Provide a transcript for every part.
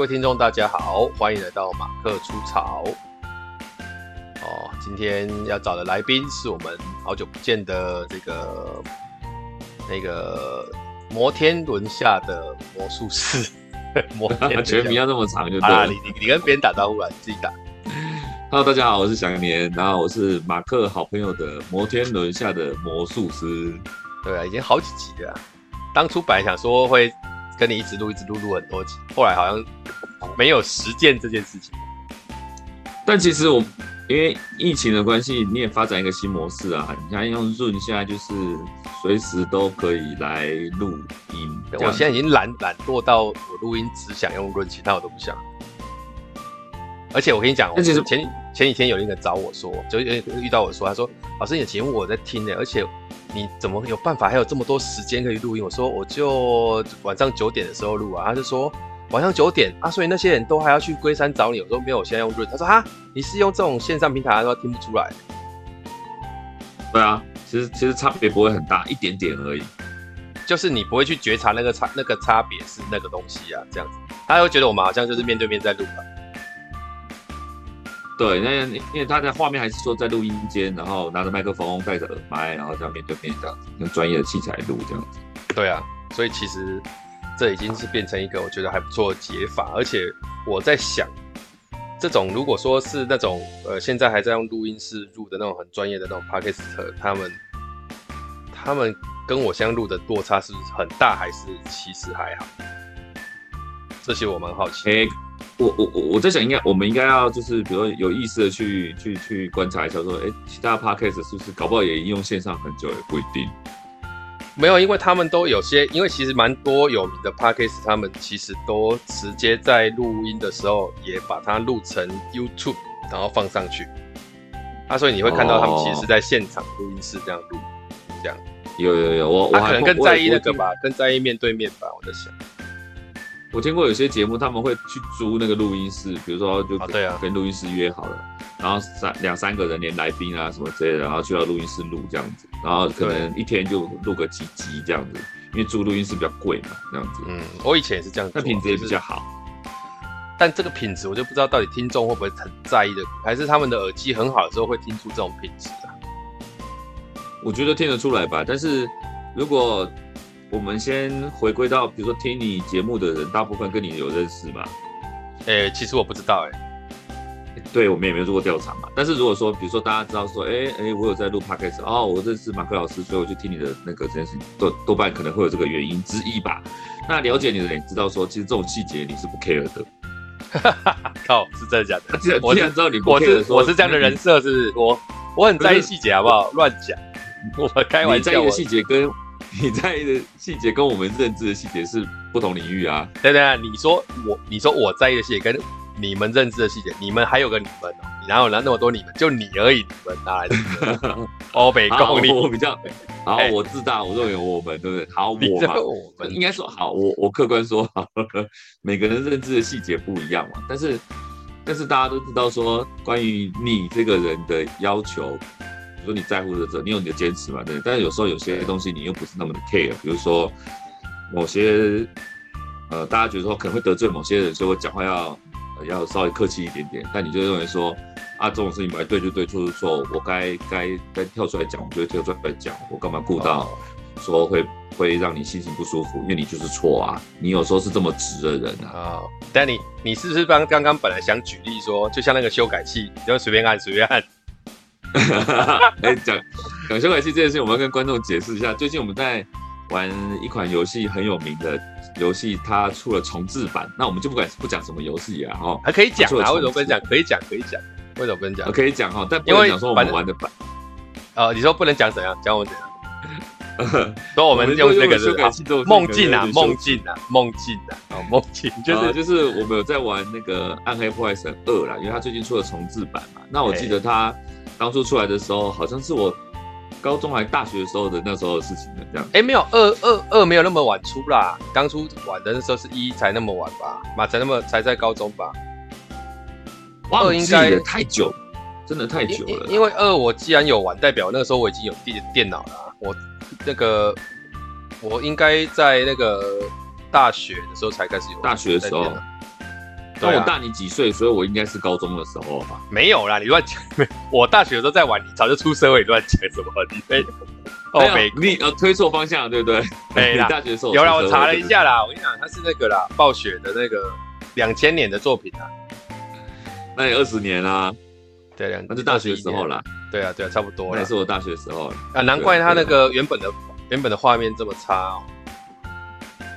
好，各位听众大家好，欢迎来到马克出草。哦，今天要找的来宾是我们好久不见的这个那个摩天轮下的魔术师。摩天全名要这么长就对了。你你你跟别人打招呼来，自己打。Hello，大家好，我是祥年，然后我是马克好朋友的摩天轮下的魔术师。对啊，已经好几集了。当初本来想说会。跟你一直录，一直录，录很多集，后来好像没有实践这件事情。但其实我因为疫情的关系，你也发展一个新模式啊。你看用 Zoom 现在就是随时都可以来录音。我现在已经懒懒惰到我录音只想用 Zoom，其他我都不想。而且我跟你讲，其实前前几天有一个找我说，就遇到我说，他说：“老师，你的节目我在听呢，而且。”你怎么有办法还有这么多时间可以录音？我说我就晚上九点的时候录啊。他就说晚上九点啊，所以那些人都还要去龟山找你。我说没有，我现在用润。他说哈，你是用这种线上平台，他说听不出来。对啊，其实其实差别不会很大，一点点而已。就是你不会去觉察那个差那个差别是那个东西啊，这样子，他会觉得我们好像就是面对面在录吧。对，那因为他的画面还是说在录音间，然后拿着麦克风，戴着耳麦，然后这样面对面这样子，用专业的器材录这样子。对啊，所以其实这已经是变成一个我觉得还不错的解法，而且我在想，这种如果说是那种呃现在还在用录音室录的那种很专业的那种 Podcast，他们他们跟我相录的落差是很大，还是其实还好？这些我蛮好奇。欸我我我我在想，应该我们应该要就是，比如说有意识的去去去观察一下，说，哎，其他 podcast 是不是搞不好也应用线上很久也不一定。没有，因为他们都有些，因为其实蛮多有名的 podcast，他们其实都直接在录音的时候也把它录成 YouTube，然后放上去。啊，所以你会看到他们其实是在现场录音室这样录，这样。有有有，我我可能更在意那个吧，更在意面对面吧，我在想。我听过有些节目，他们会去租那个录音室，比如说就跟录音师约好了，啊啊、然后三两三个人连来宾啊什么之类的，然后去到录音室录这样子，然后可能一天就录个几集这样子，因为租录音室比较贵嘛，这样子。嗯，我以前也是这样子，那品质也比较好。但这个品质我就不知道到底听众会不会很在意的，还是他们的耳机很好的时候会听出这种品质啊？我觉得听得出来吧，但是如果。我们先回归到，比如说听你节目的人，大部分跟你有认识吗？哎、欸，其实我不知道、欸，哎，对我们也没有做过调查嘛。但是如果说，比如说大家知道说，哎、欸、哎、欸，我有在录 podcast，哦，我认识马克老师，所以我就听你的那个这件事情，多多半可能会有这个原因之一吧。那了解你的人知道说，其实这种细节你是不 care 的。哈哈哈，靠，是真的假的？既然既然知道你不 care 我是我是这样的人设，是，是我我很在意细节，好不好？乱讲，我开玩笑，在意的细节跟。你在意的细节跟我们认知的细节是不同领域啊！对对啊，你说我，你说我在意的细节跟你们认知的细节，你们还有个你们哦，你哪有哪那么多你们？就你而已，你们哪来的？欧北共你，我比较好，我自大，我认为我们对不对？好，我嘛，我们应该说好，我我客观说好，每个人认知的细节不一样嘛，但是但是大家都知道说，关于你这个人的要求。比如说你在乎的这，你有你的坚持嘛？对。但是有时候有些东西你又不是那么的 care，比如说某些呃，大家觉得说可能会得罪某些人，所以我讲话要、呃、要稍微客气一点点。但你就认为说啊，这种事情本来对就对，错就错，我该该该跳出来讲，我就会跳出来讲。我干嘛顾到说会会让你心情不舒服？因为你就是错啊。你有时候是这么直的人啊。但你你是不是刚刚刚本来想举例说，就像那个修改器，你就随便按随便按。哎，讲讲修改器这件事情，我们要跟观众解释一下。最近我们在玩一款游戏，很有名的游戏，它出了重置版。那我们就不管不讲什么游戏啊，哈，还可以讲啊？为什么不能讲？可以讲，可以讲。为什么不能讲？可以讲哈，但不能讲说我们玩的版。哦，你说不能讲怎样？讲我怎样？说我们用那个修改器做梦境啊，梦境啊，梦境啊，哦，梦境就是就是我们有在玩那个《暗黑破坏神二》啦，因为它最近出了重制版嘛。那我记得它。当初出来的时候，好像是我高中还大学的时候的那时候的事情的这样。哎、欸，没有二二二没有那么晚出啦，当初玩的那时候是一才那么晚吧，嘛才那么才在高中吧。二应该太久，真的太久了。因为二我既然有玩，代表那个时候我已经有电电脑了。我那个我应该在那个大学的时候才开始有。大学的时候，那我大你几岁，所以我应该是高中的时候吧？没有啦，你乱讲。我大学的时候在玩，你早就出社会，乱讲什么？你没有？哦，没，你呃推错方向，对不对？对啦，你大学的时候有啦，我查了一下啦。我跟你讲，他是那个啦，暴雪的那个两千年的作品啊。那也二十年啦。对，两那是大学的时候啦。对啊，对啊，差不多。那也是我大学的时候啊，难怪他那个原本的原本的画面这么差哦。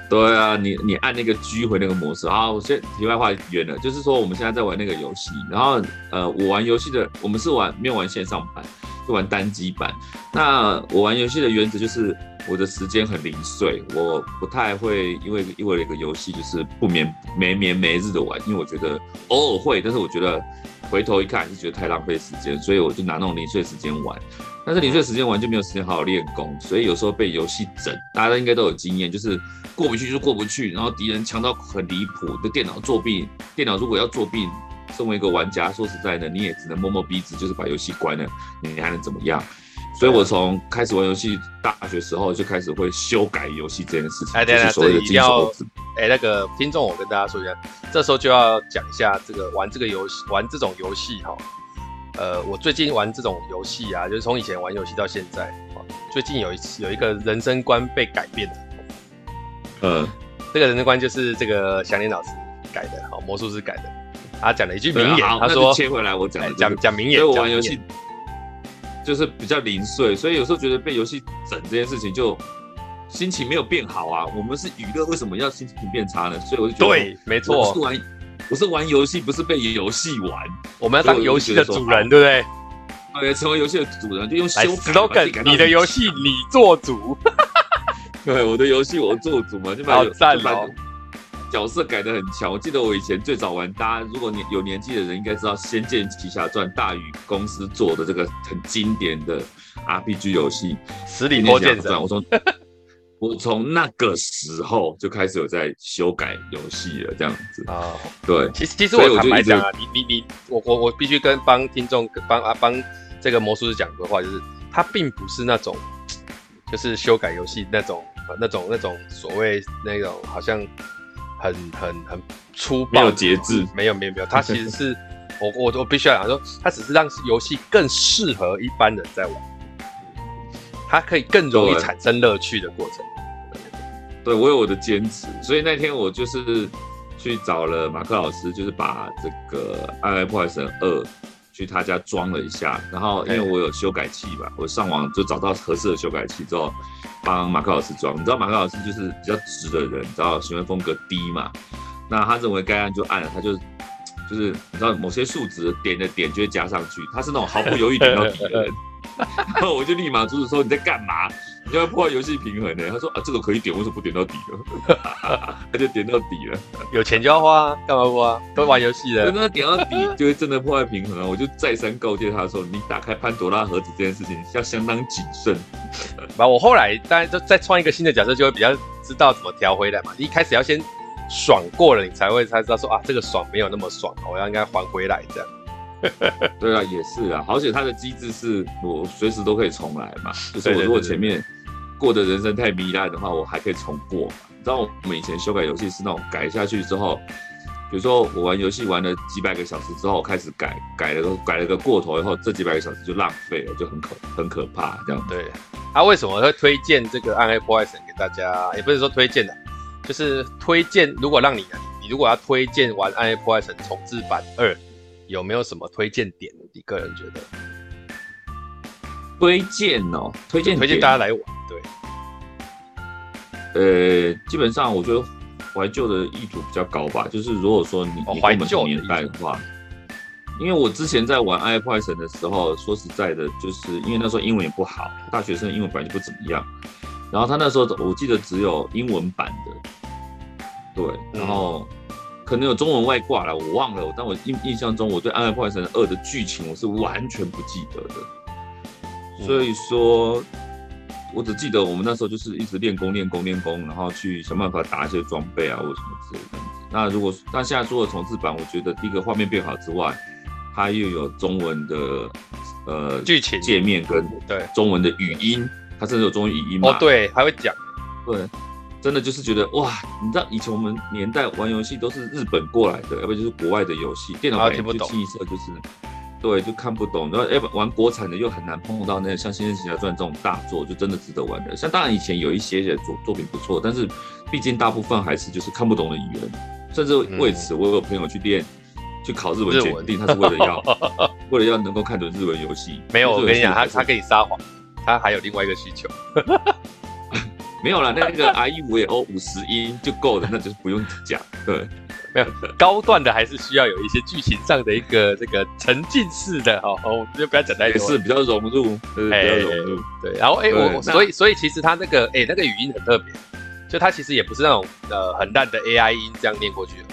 对啊，你你按那个狙回那个模式啊，我先题外话远了，就是说我们现在在玩那个游戏，然后呃，我玩游戏的，我们是玩没有玩线上版，是玩单机版。那我玩游戏的原则就是我的时间很零碎，我不太会因为因为一个游戏就是不眠没眠没日的玩，因为我觉得偶尔会，但是我觉得回头一看是觉得太浪费时间，所以我就拿那种零碎时间玩。但是零碎时间玩就没有时间好好练功，所以有时候被游戏整，大家应该都有经验，就是过不去就过不去，然后敌人强到很离谱，的电脑作弊，电脑如果要作弊，身为一个玩家，说实在的，你也只能摸摸鼻子，就是把游戏关了，你还能怎么样？所以我从开始玩游戏，大学时候就开始会修改游戏这件事情。哎，对了，这一定要，哎，那个听众，我跟大家说一下，这时候就要讲一下这个玩这个游戏，玩这种游戏哈。呃，我最近玩这种游戏啊，就是从以前玩游戏到现在，最近有一次有一个人生观被改变了。嗯，这个人生观就是这个祥林老师改的，好，魔术师改的。他讲了一句名言，他说：“切回来，我讲讲讲名言。”所以我玩游戏就是比较零碎，所以有时候觉得被游戏整这件事情，就心情没有变好啊。我们是娱乐，为什么要心情变差呢？所以我就觉得，对，没错。我是玩我是玩游戏，不是被游戏玩。我们要当游戏的主人，对不对？对，成为游戏的主人就用修改。slogan，你的游戏你做主。对，我的游戏我做主嘛，就把角色改的很强。我记得我以前最早玩，大家如果年有年纪的人应该知道《仙剑奇侠传》，大宇公司做的这个很经典的 RPG 游戏《十里魔剑传》。我从我从那个时候就开始有在修改游戏了，这样子啊，对，其实其实我坦白讲啊，你你你，我我我必须跟帮听众帮啊帮这个魔术师讲的话，就是他并不是那种，就是修改游戏那种那种那种所谓那种好像很很很粗暴，没有节制，没有没有没有，他其实是我我我必须要讲说，他只是让游戏更适合一般人在玩，它可以更容易产生乐趣的过程。对，我有我的坚持，所以那天我就是去找了马克老师，就是把这个《暗黑破坏神二》去他家装了一下，然后因为我有修改器吧，我上网就找到合适的修改器之后，帮马克老师装。你知道马克老师就是比较直的人，你知道行为风格低嘛？那他认为该按就按了，他就就是你知道某些数值点的点就会加上去，他是那种毫不犹豫点到底的人。然后我就立马阻止说：“你在干嘛？你要破坏游戏平衡呢？”他说：“啊，这个可以点，为什么不点到底呢？” 他就点到底了。有钱就要花啊，干嘛不花？都玩游戏的，真的点到底就会真的破坏平衡啊！我就再三告诫他说：“你打开潘多拉盒子这件事情要相当谨慎。”把我后来当然就再创一个新的角色，就会比较知道怎么调回来嘛。你一开始要先爽过了，你才会才知道说啊，这个爽没有那么爽，我要应该还回来这样。对啊，也是啊，而且它的机制是我随时都可以重来嘛。就是我如果前面过的人生太糜烂的话，我还可以重过。你知道我们以前修改游戏是那种改下去之后，比如说我玩游戏玩了几百个小时之后开始改，改了个改了个过头以后，这几百个小时就浪费了，就很可很可怕这样。对，他、啊、为什么会推荐这个《暗黑破坏神》给大家？也不是说推荐的，就是推荐。如果让你你如果要推荐玩《暗黑破坏神》重置版二。有没有什么推荐点？你个人觉得？推荐哦，推荐推荐大家来玩。对，呃，基本上我觉得怀旧的意图比较高吧。就是如果说你你怀旧年代的话，因为我之前在玩《暗黑破坏神》的时候，说实在的，就是因为那时候英文也不好，大学生英文本来就不怎么样。然后他那时候我记得只有英文版的，对，然后。嗯可能有中文外挂了，我忘了。但我印印象中，我对《暗黑破坏神二》的剧情我是完全不记得的。所以说，我只记得我们那时候就是一直练功、练功、练功，然后去想办法打一些装备啊，或什么之类的。那如果那现在做的重置版，我觉得第一个画面变好之外，它又有中文的呃剧情界面跟对中文的语音，它甚至有中文语音嘛？哦，对，还会讲。对。真的就是觉得哇，你知道以前我们年代玩游戏都是日本过来的，要不然就是国外的游戏，电脑版就清一色就是，对，就看不懂。然后要不玩国产的又很难碰到那个像《仙剑奇侠传》这种大作，就真的值得玩的。像当然以前有一些些作作品不错，但是毕竟大部分还是就是看不懂的语言，甚至为此我有朋友去练。去考日文检定，他是为了要 为了要能够看懂日文游戏。没有，我跟你讲，他他跟你撒谎，他还有另外一个需求。没有了，那个 I E 五 O 五十音就够了，那就是不用讲。对，没有高段的还是需要有一些剧情上的一个 这个沉浸式的哦，我们就不要讲太多。也是比较融入，对，比较融入。对，然后哎，我所以所以其实他那个哎那个语音很特别，就他其实也不是那种呃很烂的 A I 音这样念过去的。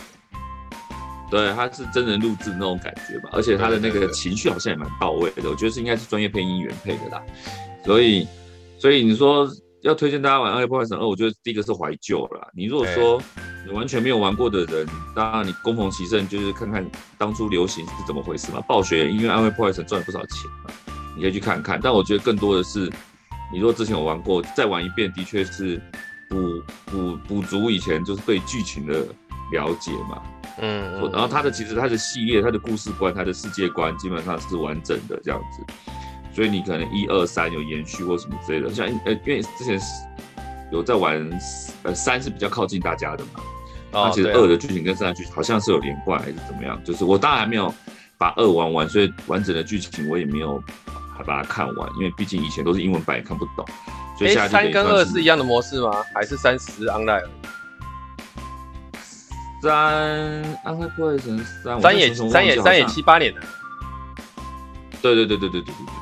对，他是真人录制那种感觉吧，而且他的那个情绪好像也蛮到位的，我觉得是应该是专业配音员配的啦。所以，所以你说要推荐大家玩《暗黑破坏神二》，我觉得第一个是怀旧了啦。你如果说你完全没有玩过的人，当然你恭逢其胜，就是看看当初流行是怎么回事嘛。暴雪因为《暗黑破坏神》赚了不少钱嘛，你可以去看看。但我觉得更多的是，你如果之前有玩过，再玩一遍，的确是补补补足以前就是对剧情的了解嘛。嗯，然后它的其实它的系列、它的故事观、它的世界观基本上是完整的这样子，所以你可能一二三有延续或什么之类的，像呃，因为之前有在玩，呃，三是比较靠近大家的嘛，那、哦、其实二的剧情跟三的剧情好像是有连贯还是怎么样，就是我当然还没有把二玩完，所以完整的剧情我也没有还把它看完，因为毕竟以前都是英文版也看不懂，所以三跟二是一样的模式吗？还是三十 online？三，暗黑破坏神三，三也三也三也七八年的。对对对对对对对对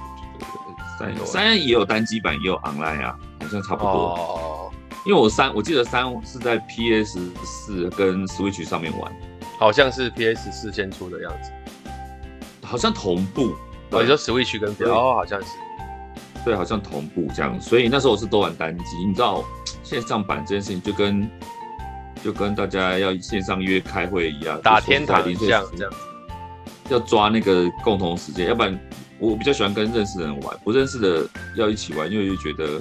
三三也有单机版，也有 online 啊，好像差不多。哦。因为我三，我记得三是在 PS 四跟 Switch 上面玩，好像是 PS 四先出的样子，好像同步。哦，你说 Switch 跟哦，好像是。对，好像同步这样，所以那时候我是都玩单机。你知道线上版这件事情就跟。就跟大家要线上约开会一样，打天台这样这样，要抓那个共同时间，要不然我比较喜欢跟认识的人玩，不认识的要一起玩，因为就觉得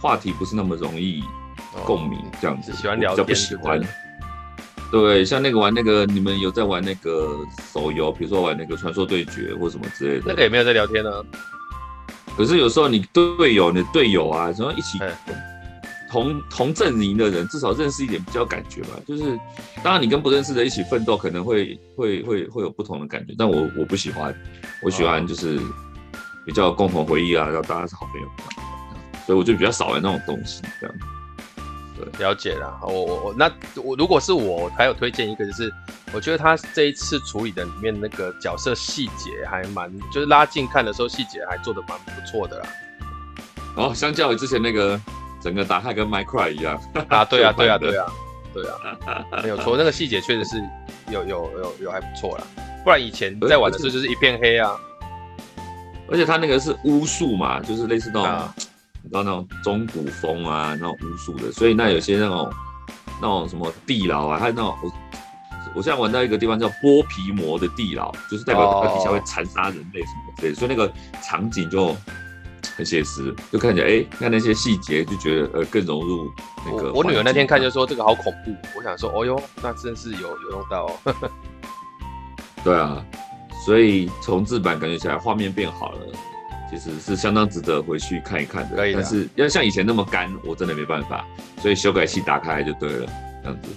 话题不是那么容易共鸣这样子。喜欢聊天，比较不喜欢。对，像那个玩那个，你们有在玩那个手游，比如说玩那个传说对决或什么之类的，那个也没有在聊天呢。可是有时候你队友，你的队友啊，什么一起。同同阵营的人至少认识一点比较感觉吧，就是当然你跟不认识的一起奋斗可能会会会会有不同的感觉，但我我不喜欢，我喜欢就是比较共同回忆啊，然后大家是好朋友，所以我就比较少玩那种东西这样。对，了解了，我我我那我如果是我还有推荐一个，就是我觉得他这一次处理的里面那个角色细节还蛮，就是拉近看的时候细节还做的蛮不错的啦。哦，相较于之前那个。整个打开跟 Minecraft 一样。啊，对啊，对啊，对啊，对啊，没有错，那个细节确实是有有有有还不错啦，不然以前在玩的时候就是一片黑啊，而且它那个是巫术嘛，就是类似那种，啊、你知道那种中古风啊，那种巫术的，所以那有些那种那种什么地牢啊，还有那种我我现在玩到一个地方叫剥皮魔的地牢，就是代表它底下会残杀人类什么的，对，所以那个场景就。很写实，就看起来哎、欸，看那些细节就觉得呃更融入那个。我女儿那天看就说这个好恐怖，我想说哦哟，那真是有有用到、哦。对啊，所以重置版感觉起来画面变好了，其实是相当值得回去看一看的。可以，但是要像以前那么干，我真的没办法。所以修改器打开就对了，这样子。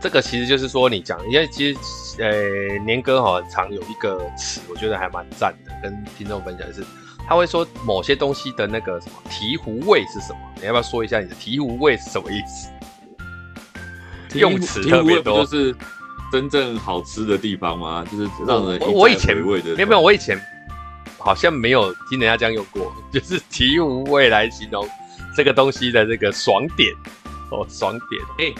这个其实就是说你讲，因为其实呃年哥好像常有一个词，我觉得还蛮赞的，跟听众分享的是。他会说某些东西的那个什么醍醐味是什么？你要不要说一下你的醍醐味是什么意思？用词特别多，就是真正好吃的地方吗？就是让人我，我以前没有没有，我以前好像没有听人家这样用过，就是醍醐味来形容这个东西的这个爽点哦，爽点。哎、欸，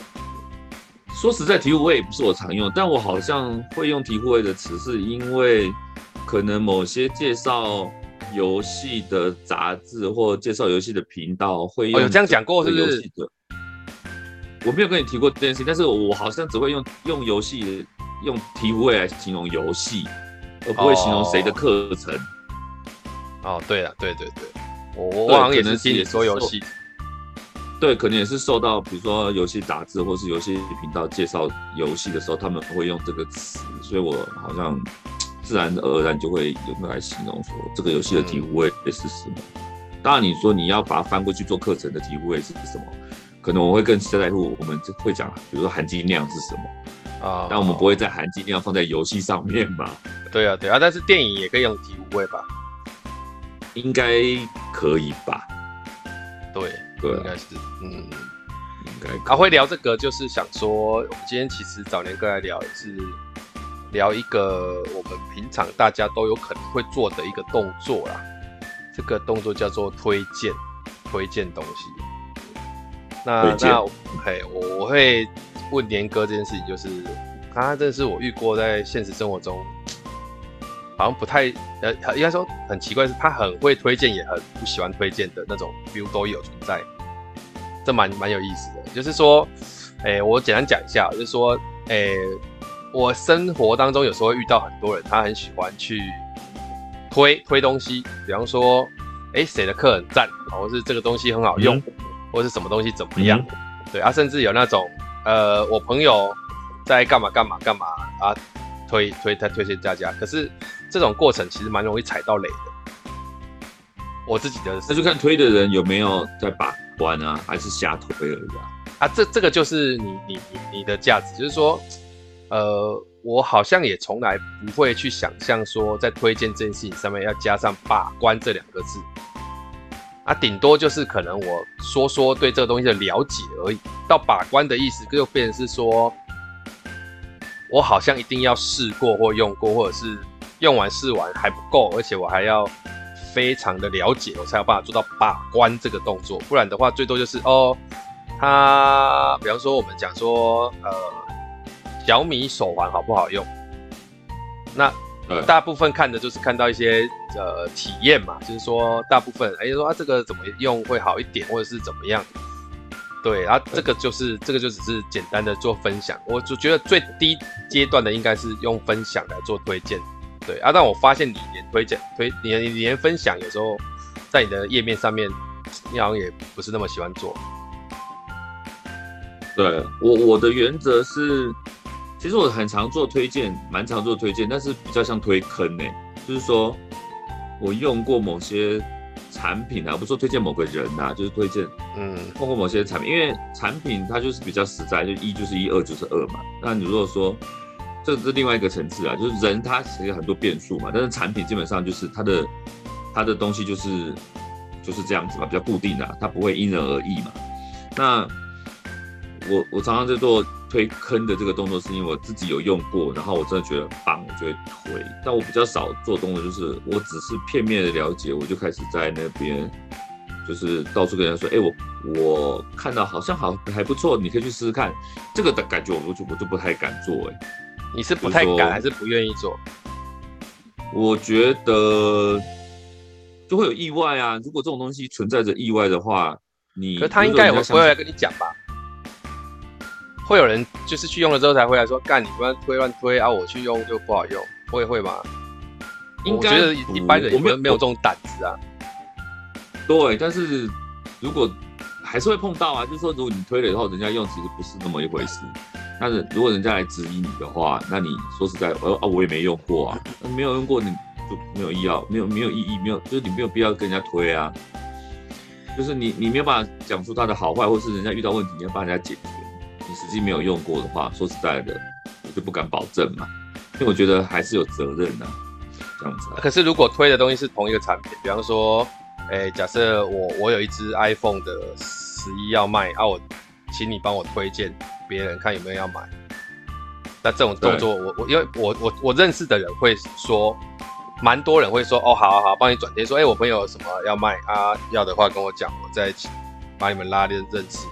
说实在，醍醐味也不是我常用，但我好像会用醍醐味的词，是因为可能某些介绍。游戏的杂志或介绍游戏的频道会用、哦、有这样讲过是不是？我没有跟你提过这件事情，但是我好像只会用用游戏用醍醐味来形容游戏，而不会形容谁的课程。哦，对了，对对对，我我好像也能听你说游戏。对，可能也是受到比如说游戏杂志或是游戏频道介绍游戏的时候，他们会用这个词，所以我好像自然而然就会有用来形容说这个游戏的体无畏是什么。嗯、当然，你说你要把它翻过去做课程的体无畏是什么，可能我会更在乎我们会讲，比如说含金量是什么啊？但我们不会在含金量放在游戏上面嘛？对啊，对啊，但是电影也可以用体无畏吧？应该可以吧？对。对，应该是，嗯，应该。他会聊这个，就是想说，我们今天其实早年哥来聊，也是聊一个我们平常大家都有可能会做的一个动作啦。这个动作叫做推荐，推荐东西。那那，嘿，我我会问年哥这件事情，就是他真的是我遇过在现实生活中。好像不太呃，应该说很奇怪，是他很会推荐，也很不喜欢推荐的那种 feel 都有存在，这蛮蛮有意思的。就是说，哎、欸，我简单讲一下，就是说，哎、欸，我生活当中有时候会遇到很多人，他很喜欢去推推东西，比方说，哎、欸，谁的课很赞，或是这个东西很好用，嗯、或是什么东西怎么样，嗯、对啊，甚至有那种，呃，我朋友在干嘛干嘛干嘛啊，推推他推荐大家，可是。这种过程其实蛮容易踩到雷的。我自己的，那就看推的人有没有在把关啊，还是瞎推而已啊。啊，这这个就是你你你的价值，就是说，呃，我好像也从来不会去想象说，在推荐这件事情上面要加上把关这两个字。啊，顶多就是可能我说说对这个东西的了解而已。到把关的意思，就变成是说，我好像一定要试过或用过，或者是。用完试完还不够，而且我还要非常的了解，我才有办法做到把关这个动作。不然的话，最多就是哦，它比方说我们讲说，呃，小米手环好不好用？那大部分看的就是看到一些呃体验嘛，就是说大部分哎、欸、说啊这个怎么用会好一点，或者是怎么样？对，然后这个就是这个就只是简单的做分享。我就觉得最低阶段的应该是用分享来做推荐。对啊，但我发现你连推荐推你你连分享有时候在你的页面上面，你好像也不是那么喜欢做。对我我的原则是，其实我很常做推荐，蛮常做推荐，但是比较像推坑呢，就是说我用过某些产品啊，不是说推荐某个人啊，就是推荐嗯，用过某些产品，因为产品它就是比较实在，就一就是一，二就是二嘛。那你如果说这是另外一个层次啊，就是人他其实有很多变数嘛，但是产品基本上就是它的它的东西就是就是这样子嘛，比较固定的，啊，它不会因人而异嘛。那我我常常在做推坑的这个动作，是因为我自己有用过，然后我真的觉得棒，我就会推。但我比较少做动作，就是我只是片面的了解，我就开始在那边就是到处跟人家说，哎，我我看到好像好还不错，你可以去试试看。这个的感觉，我就我就不太敢做，哎。你是不太敢还是不愿意做？我觉得就会有意外啊！如果这种东西存在着意外的话，你可他应该也会回来跟你讲吧？会有人就是去用了之后才回来说：“干，你不要推乱推啊！我去用就不好用。”我也会吗？应该我觉得一般人我没有没有这种胆子啊。对，但是如果还是会碰到啊，就是说如果你推了以后，人家用其实不是那么一回事。但是如果人家来质疑你的话，那你说实在，呃啊，我也没用过啊，没有用过你就没有必要，没有没有意义，没有就是你没有必要跟人家推啊，就是你你没有办法讲出它的好坏，或是人家遇到问题你要帮人家解决，你实际没有用过的话，说实在的，我就不敢保证嘛，因为我觉得还是有责任的，这样子。可是如果推的东西是同一个产品，比方说，哎，假设我我有一只 iPhone 的十一要卖啊，我请你帮我推荐。别人看有没有要买，那这种动作我我因为我我我认识的人会说，蛮多人会说哦好好好，帮你转贴说，哎我朋友有什么要卖啊，要的话跟我讲，我再把你们拉链认识。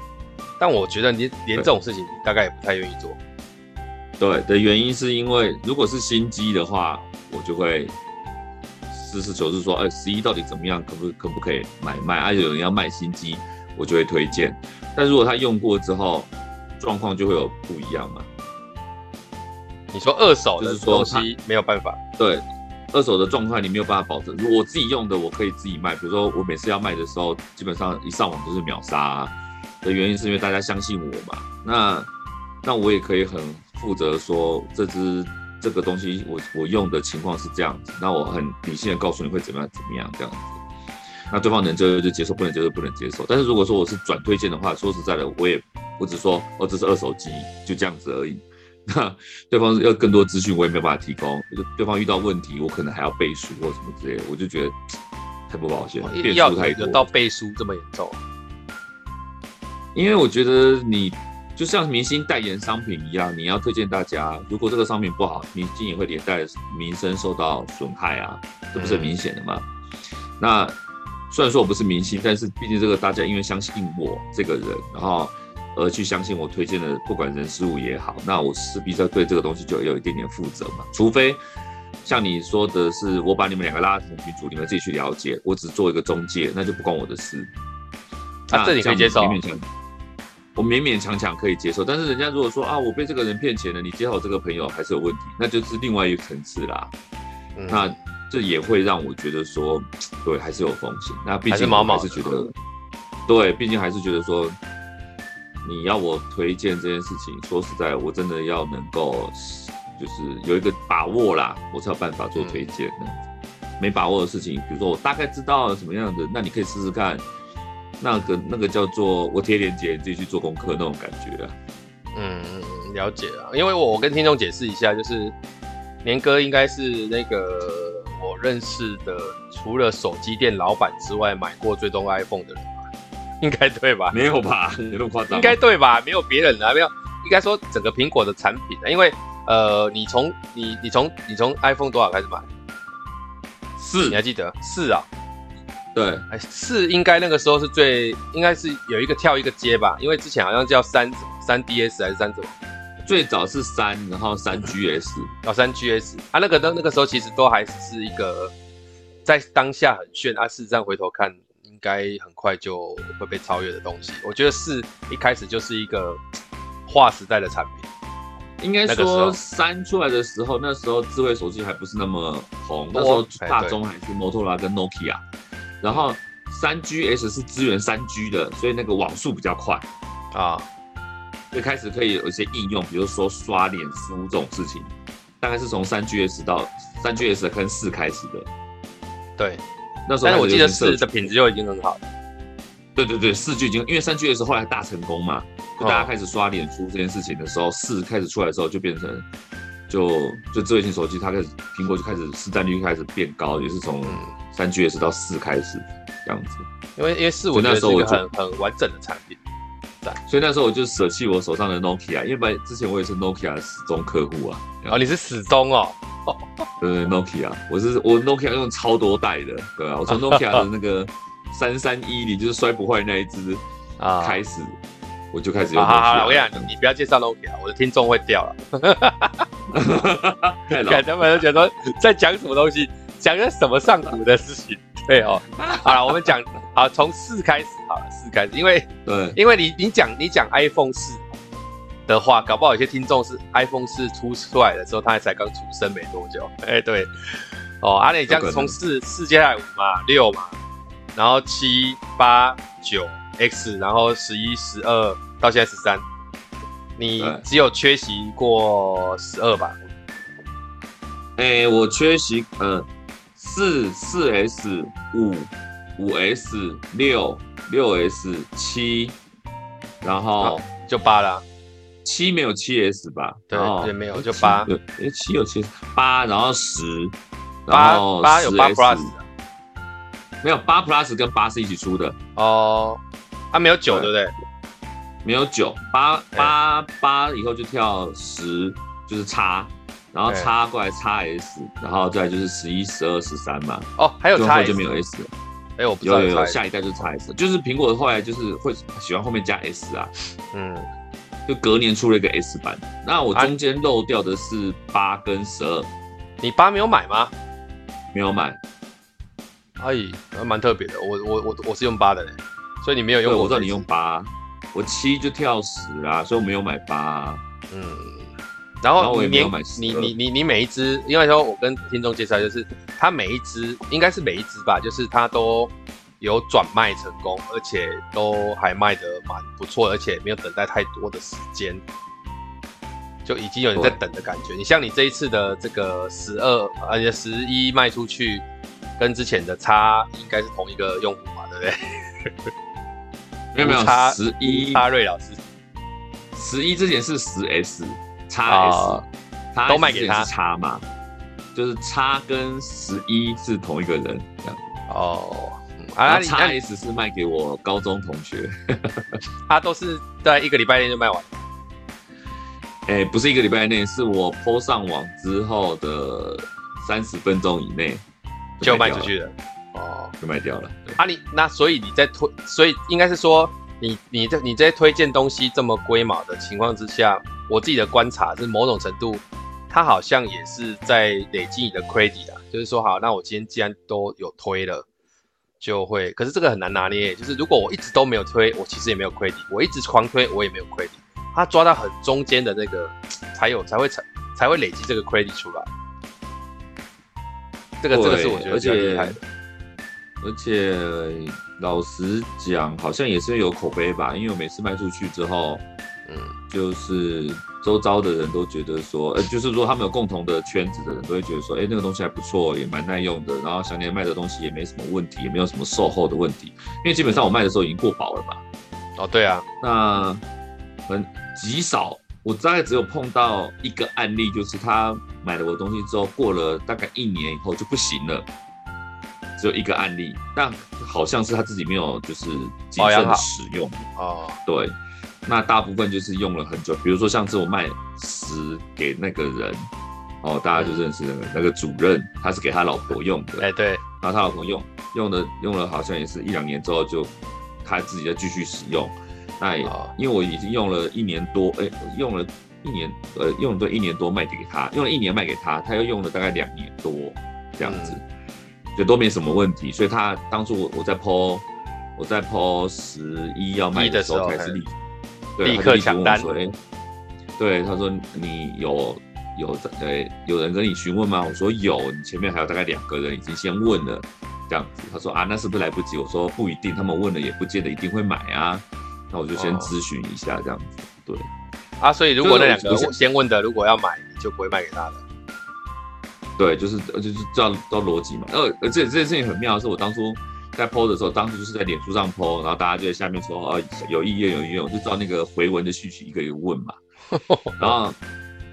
但我觉得你连这种事情你大概也不太愿意做。对的原因是因为如果是新机的话，我就会实事求是说，哎十一到底怎么样，可不可不可以买卖？啊有人要卖新机，我就会推荐。但如果他用过之后，状况就会有不一样嘛？你说二手的东西没有办法，对，二手的状况你没有办法保证。如果我自己用的，我可以自己卖。比如说我每次要卖的时候，基本上一上网都是秒杀啊，的原因是因为大家相信我嘛。那那我也可以很负责说，这支这个东西我我用的情况是这样子。那我很理性的告诉你会怎么样怎么样这样子。那对方能接受就接受，不能接受不能接受。但是如果说我是转推荐的话，说实在的，我也我只说哦，这是二手机，就这样子而已。那对方要更多资讯，我也没办法提供。对方遇到问题，我可能还要背书或什么之类的，我就觉得太不保险，变数太多。到背书这么严重？因为我觉得你就像明星代言商品一样，你要推荐大家，如果这个商品不好，明星也会连带名声受到损害啊，这不是很明显的吗？嗯、那虽然说我不是明星，但是毕竟这个大家因为相信我这个人，然后。而去相信我推荐的，不管人事物也好，那我势必在对这个东西就有一点点负责嘛。除非像你说的是，我把你们两个拉同群组，你们自己去了解，我只做一个中介，那就不关我的事。啊，这你可以接受？勉勉强，我勉勉强强可以接受。但是人家如果说啊，我被这个人骗钱了，你接好这个朋友还是有问题，那就是另外一个层次啦。嗯、那这也会让我觉得说，对，还是有风险。那毕竟我还是觉得，毛毛对，毕竟还是觉得说。你要我推荐这件事情，说实在，我真的要能够，就是有一个把握啦，我才有办法做推荐。嗯、没把握的事情，比如说我大概知道什么样子，那你可以试试看。那个那个叫做我贴链接，你自己去做功课那种感觉啊。嗯，了解啊。因为我我跟听众解释一下，就是年哥应该是那个我认识的，除了手机店老板之外，买过最多 iPhone 的人吧。应该对吧？没有吧？有那么夸张？应该对吧？没有别人啊，没有。应该说整个苹果的产品啊，因为呃，你从你你从你从 iPhone 多少开始买？四，你还记得？四啊？对，哎，四应该那个时候是最，应该是有一个跳一个阶吧？因为之前好像叫三三 DS 还是三什么？最早是三，然后三 GS，哦，三 GS 啊，那个那那个时候其实都还是一个在当下很炫啊，事实上回头看。应该很快就会被超越的东西，我觉得四一开始就是一个划时代的产品。应该说三出来的时候，那时候智慧手机还不是那么红，那时候大中还是摩托罗拉跟 Nokia，然后三 GS 是支援三 G 的，所以那个网速比较快。啊，最开始可以有一些应用，比如说刷脸书这种事情，大概是从三 GS 到三 GS 跟四开始的，对。那时候，但是我记得四的品质就已经很好了。对对对，四就已经，因为三 GS 后来大成功嘛，就大家开始刷脸书这件事情的时候，四、哦、开始出来的时候就变成，就就智慧型手机，它开始苹果就开始市占率开始变高，也是从三 GS 到四开始这样子。因为因为四我觉得是一个很很完整的产品，所以那时候我就舍弃我手上的 Nokia，因为之前我也是 Nokia 的死忠客户啊。哦，你是死忠哦。对，Nokia，我是我 Nokia 用超多代的，对啊，我从 Nokia 的那个 三三一零，就是摔不坏那一只啊开始，我就开始用。好好好，我跟你讲，你不要介绍 Nokia，我的听众会掉了。太老，他们都觉得在讲什么东西，讲个什么上古的事情。对哦，好了，我们讲好从四开始，好了，四开始，因为对，因为你你讲你讲 iPhone 四。的话，搞不好有些听众是 iPhone 四出出来的时候，他才刚出生没多久。哎、欸，对，哦，阿、啊、你这样从四四接下来五嘛，六嘛，然后七八九 X，然后十一十二到现在十三，你只有缺席过十二吧？哎、欸，我缺席呃四四 S 五五 S 六六 S 七，然后就八了。七没有七 S 吧？对，也，没有就八。哎，七有七八，然后十，八八有八 Plus，没有八 Plus 跟八是一起出的哦。它没有九，对不对？没有九，八八八以后就跳十，就是叉，然后叉过来叉 S，然后再就是十一、十二、十三嘛。哦，还有叉就没有 S 了。哎，我不知道有有有，下一代就是叉 S，就是苹果后来就是会喜欢后面加 S 啊。嗯。就隔年出了一个 S 版，那我中间漏掉的是八跟十二，你八没有买吗？没有买，哎，蛮特别的。我我我我是用八的嘞，所以你没有用我。我知道你用八，我七就跳十啦，所以我没有买八。嗯，然后我也没有买十。你你你你每一只，因为说我跟听众介绍，就是它每一只应该是每一只吧，就是它都有转卖成功，而且都还卖的蛮不错，而且没有等待太多的时间，就已经有人在等的感觉。你像你这一次的这个十二，而且十一卖出去，跟之前的差应该是同一个用户嘛，对不对？没有没有，差十一差瑞老师，十一之前是十 S，叉 S，他都卖给他叉嘛，就是叉跟十一是同一个人这样。哦，啊，叉 S 是卖给我高中同学，他都是在一个礼拜内就卖完。哎，不是一个礼拜内，是我 PO 上网之后的三十分钟以内就卖出去了。哦，就卖掉了。啊你，你那所以你在推，所以应该是说你你这你在推荐东西这么龟毛的情况之下，我自己的观察是某种程度，它好像也是在累积你的 credit 啊。就是说，好，那我今天既然都有推了，就会，可是这个很难拿捏。就是如果我一直都没有推，我其实也没有 credit；我一直狂推，我也没有 credit。它抓到很中间的那个，才有才会才才会累积这个 credit 出来。这个这个是我觉得最厉害的。而且老实讲，好像也是有口碑吧，因为我每次卖出去之后，嗯，就是周遭的人都觉得说，呃，就是说他们有共同的圈子的人都会觉得说，哎，那个东西还不错，也蛮耐用的，然后想年卖的东西也没什么问题，也没有什么售后的问题，因为基本上我卖的时候已经过保了嘛。哦，对啊，那很极少，我大概只有碰到一个案例，就是他买了我的东西之后，过了大概一年以后就不行了。只有一个案例，但好像是他自己没有就是谨慎的使用哦。对，那大部分就是用了很久，比如说像是我卖十给那个人，哦，大家就认识那个、嗯、那个主任，他是给他老婆用的。哎，对。然后他老婆用用的用了好像也是一两年之后，就他自己再继续使用。那也、哦、因为我已经用了一年多，哎，用了一年，呃，用了对一年多卖给他，用了一年卖给他，他又用了大概两年多这样子。嗯就都没什么问题，所以他当初我我在 po 我在 po 十一要卖的时候开始立，对，立刻抢单。对，他说你有有呃有人跟你询问吗？我说有，你前面还有大概两个人已经先问了，这样子。他说啊，那是不是来不及？我说不一定，他们问了也不见得一定会买啊。那我就先咨询一下这样子。对啊，所以如果那两个先问的如果要买，你就不会卖给他了。对，就是就是照照逻辑嘛。呃，而且这件事情很妙，是我当初在 PO 的时候，当时就是在脸书上 PO，然后大家就在下面说，哦，有意愿有意愿，我就照那个回文的序曲一个一个问嘛。然后，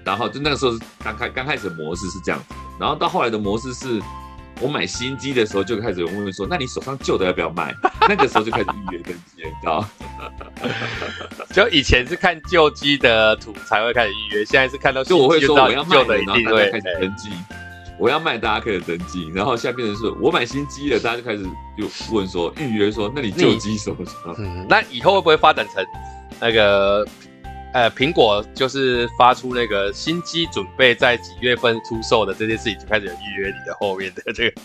然后就那个时候刚开刚开始的模式是这样子，然后到后来的模式是，我买新机的时候就开始有问说，那你手上旧的要不要卖？那个时候就开始预约登记，你知道？就以前是看旧机的图才会开始预约，现在是看到就我会说我要卖的，一定会开始登记。我要卖，大家可以登记，然后下面的是我买新机了，大家就开始就问说预约说，那你旧机什么时候？那以后会不会发展成那个呃苹果就是发出那个新机准备在几月份出售的这件事情，就开始有预约你的后面的这个？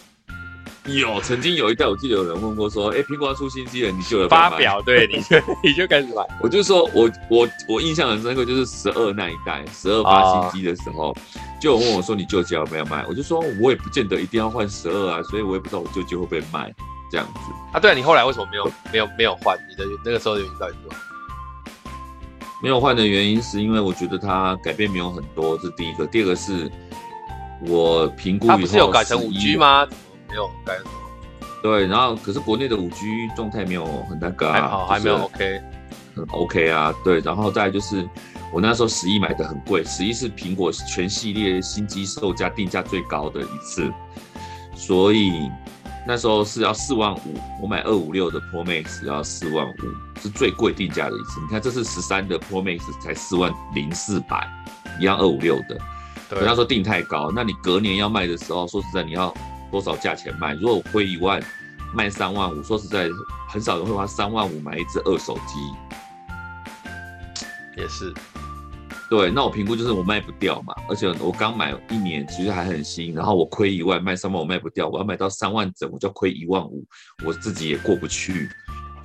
有，曾经有一代我记得有人问过说，哎、欸，苹果要出新机了，你就发表，对，你就你就开始买。我就说我我我印象很深刻，就是十二那一代，十二发新机的时候。哦就问我说：“你旧机要不要卖？”我就说：“我也不见得一定要换十二啊，所以我也不知道我旧机会不会卖这样子啊。”对啊，你后来为什么没有没有没有换？你的那个时候的原因到底是什么？没有换的原因是因为我觉得它改变没有很多，这是第一个。第二个是我评估以后，它不是有改成五 G 吗？没有改什么？对，然后可是国内的五 G 状态没有很那个啊，好，还没有 OK，很 OK 啊。对，然后再就是。我那时候十一买的很贵，十一是苹果全系列新机售价定价最高的一次，所以那时候是要四万五。我买二五六的 Pro Max 要四万五，是最贵定价的一次。你看这是十三的 Pro Max 才四万零四百，一样二五六的。对，那时候定太高，那你隔年要卖的时候，说实在你要多少价钱卖？如果我亏一万，卖三万五，说实在很少人会花三万五买一只二手机。也是。对，那我评估就是我卖不掉嘛，而且我刚买一年，其实还很新，然后我亏一万，卖三万我卖不掉，我要买到三万整，我就亏一万五，我自己也过不去，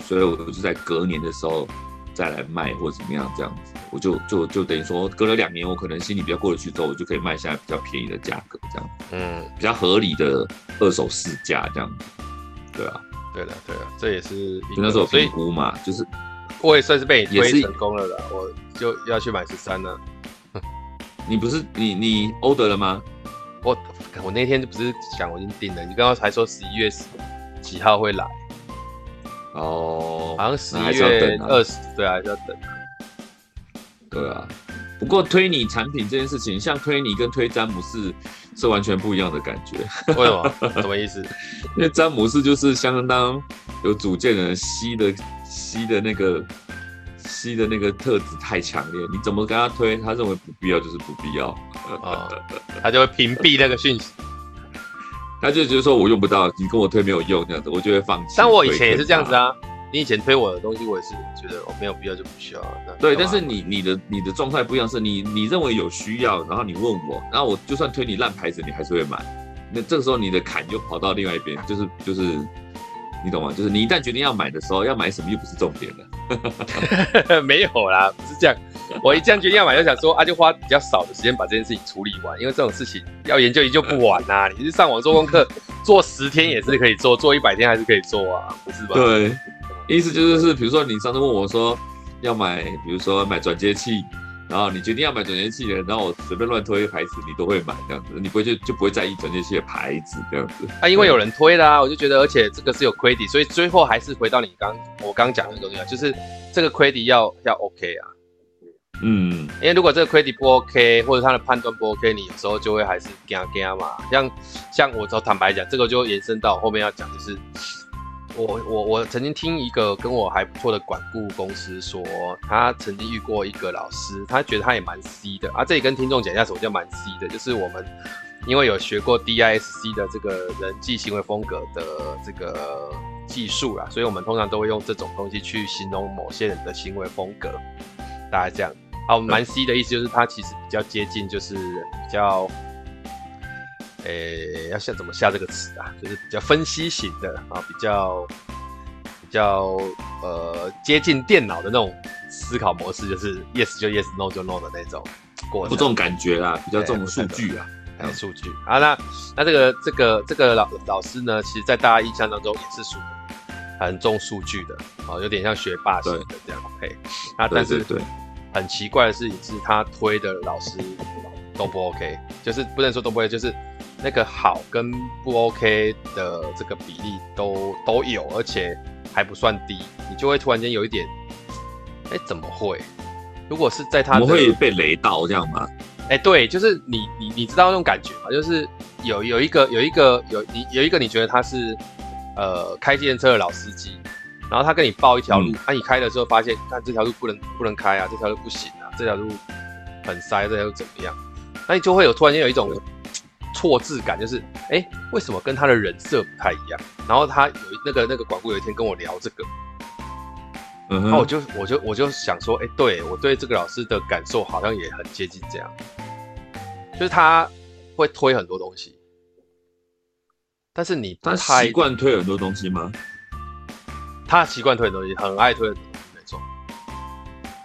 所以我就在隔年的时候再来卖或者怎么样这样子，我就就就等于说隔了两年，我可能心里比较过得去之后，我就可以卖下来比较便宜的价格这样，嗯，比较合理的二手市价这样子，对啊，对了对了，这也是那时候评估嘛，就是我也算是被你推成功了啦，我就要去买十三了。你不是你你 order 了吗？我我那天就不是讲我已经定了，你刚刚才说十一月十几号会来。哦，好像十一月二十，对啊，还是要等。对啊，不过推你产品这件事情，像推你跟推詹姆斯是完全不一样的感觉。为什么？什么意思？因为詹姆斯就是相当有主见的，吸的吸的那个。吸的那个特质太强烈，你怎么跟他推，他认为不必要就是不必要，哦、他就会屏蔽那个讯息，他就觉得说我用不到，你跟我推没有用这样子，我就会放弃。但我以前也是这样子啊，你以前推我的东西，我也是觉得我没有必要就不需要。对，但是你你的你的状态不一样，是你你认为有需要，然后你问我，然后我就算推你烂牌子，你还是会买。那这个时候你的坎就跑到另外一边，就是就是。你懂吗？就是你一旦决定要买的时候，要买什么又不是重点了。没有啦，不是这样。我一这样决定要买，就想说啊，就花比较少的时间把这件事情处理完，因为这种事情要研究研究不完呐、啊。你是上网做功课，做十天也是可以做，做一百天还是可以做啊，不是吧？对，意思就是是，比如说你上次问我说要买，比如说买转接器。然后你决定要买转接器的，然后我随便乱推一个牌子，你都会买这样子，你不会就就不会在意转接器的牌子这样子。啊，因为有人推啦、啊，我就觉得，而且这个是有 credit，所以最后还是回到你刚我刚讲的那个东西，就是这个 credit 要要 OK 啊。嗯，因为如果这个 credit 不 OK，或者他的判断不 OK，你有时候就会还是惊惊嘛。像像我就坦白讲，这个就延伸到后面要讲，就是。我我我曾经听一个跟我还不错的管顾公司说，他曾经遇过一个老师，他觉得他也蛮 C 的啊。这里跟听众讲一下什么叫蛮 C 的，就是我们因为有学过 DISC 的这个人际行为风格的这个技术啦，所以我们通常都会用这种东西去形容某些人的行为风格，大家这样。啊，蛮 C 的意思就是他其实比较接近，就是比较。诶、欸，要下怎么下这个词啊？就是比较分析型的啊，比较比较呃接近电脑的那种思考模式，就是 yes 就 yes，no 就 no 的那种过程。不重感觉啦，比较重数据啊，还有数据啊。那那这个这个这个老老师呢，其实在大家印象当中也是属很重数据的啊，有点像学霸型的这样。OK，那但是对很奇怪的事情是，他推的老师都不 OK，就是不能说都不 OK，就是。那个好跟不 OK 的这个比例都都有，而且还不算低，你就会突然间有一点，哎，怎么会？如果是在他的，怎么会被雷到这样吗？哎，对，就是你你你知道那种感觉吗？就是有有一个有一个有你有一个你觉得他是呃开计程车的老司机，然后他跟你报一条路，那、嗯啊、你开的时候发现，看这条路不能不能开啊，这条路不行啊，这条路很塞，这条路怎么样？那你就会有突然间有一种。错字感就是，哎、欸，为什么跟他的人设不太一样？然后他有那个那个管顾有一天跟我聊这个，嗯，然后我就我就我就想说，哎、欸，对我对这个老师的感受好像也很接近这样，就是他会推很多东西，但是你他习惯推很多东西吗？他习惯推很多东西，很爱推很多东西，没错，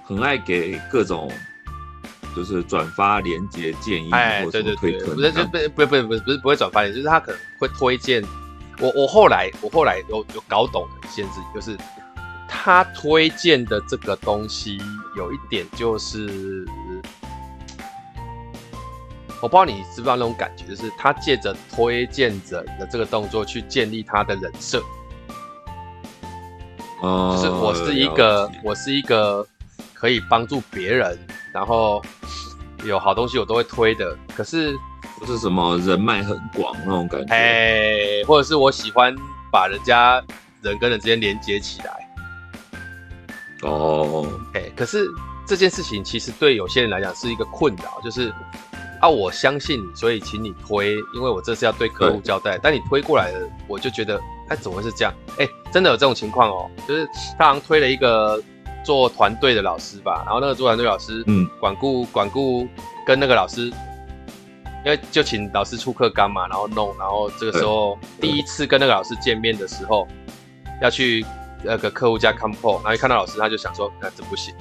很爱给各种。就是转发连接建议，哎，对对对，不是就不不不不不是不会转发的，就是他可能会推荐我。我后来我后来有有搞懂了一件事情，就是他推荐的这个东西有一点就是，我不知道你知不知道那种感觉，就是他借着推荐者的这个动作去建立他的人设。哦，就是我是一个我是一个可以帮助别人。然后有好东西我都会推的，可是不是什么人脉很广那种感觉，哎，或者是我喜欢把人家人跟人之间连接起来。哦，哎，可是这件事情其实对有些人来讲是一个困扰，就是啊，我相信你，所以请你推，因为我这是要对客户交代。但你推过来的，我就觉得，哎，怎么会是这样？哎，真的有这种情况哦，就是他好像推了一个。做团队的老师吧，然后那个做团队老师，嗯，管顾管顾跟那个老师，因为就请老师出课纲嘛，然后弄，然后这个时候第一次跟那个老师见面的时候，要去那个客户家看铺，然后一看到老师，他就想说，那这不行，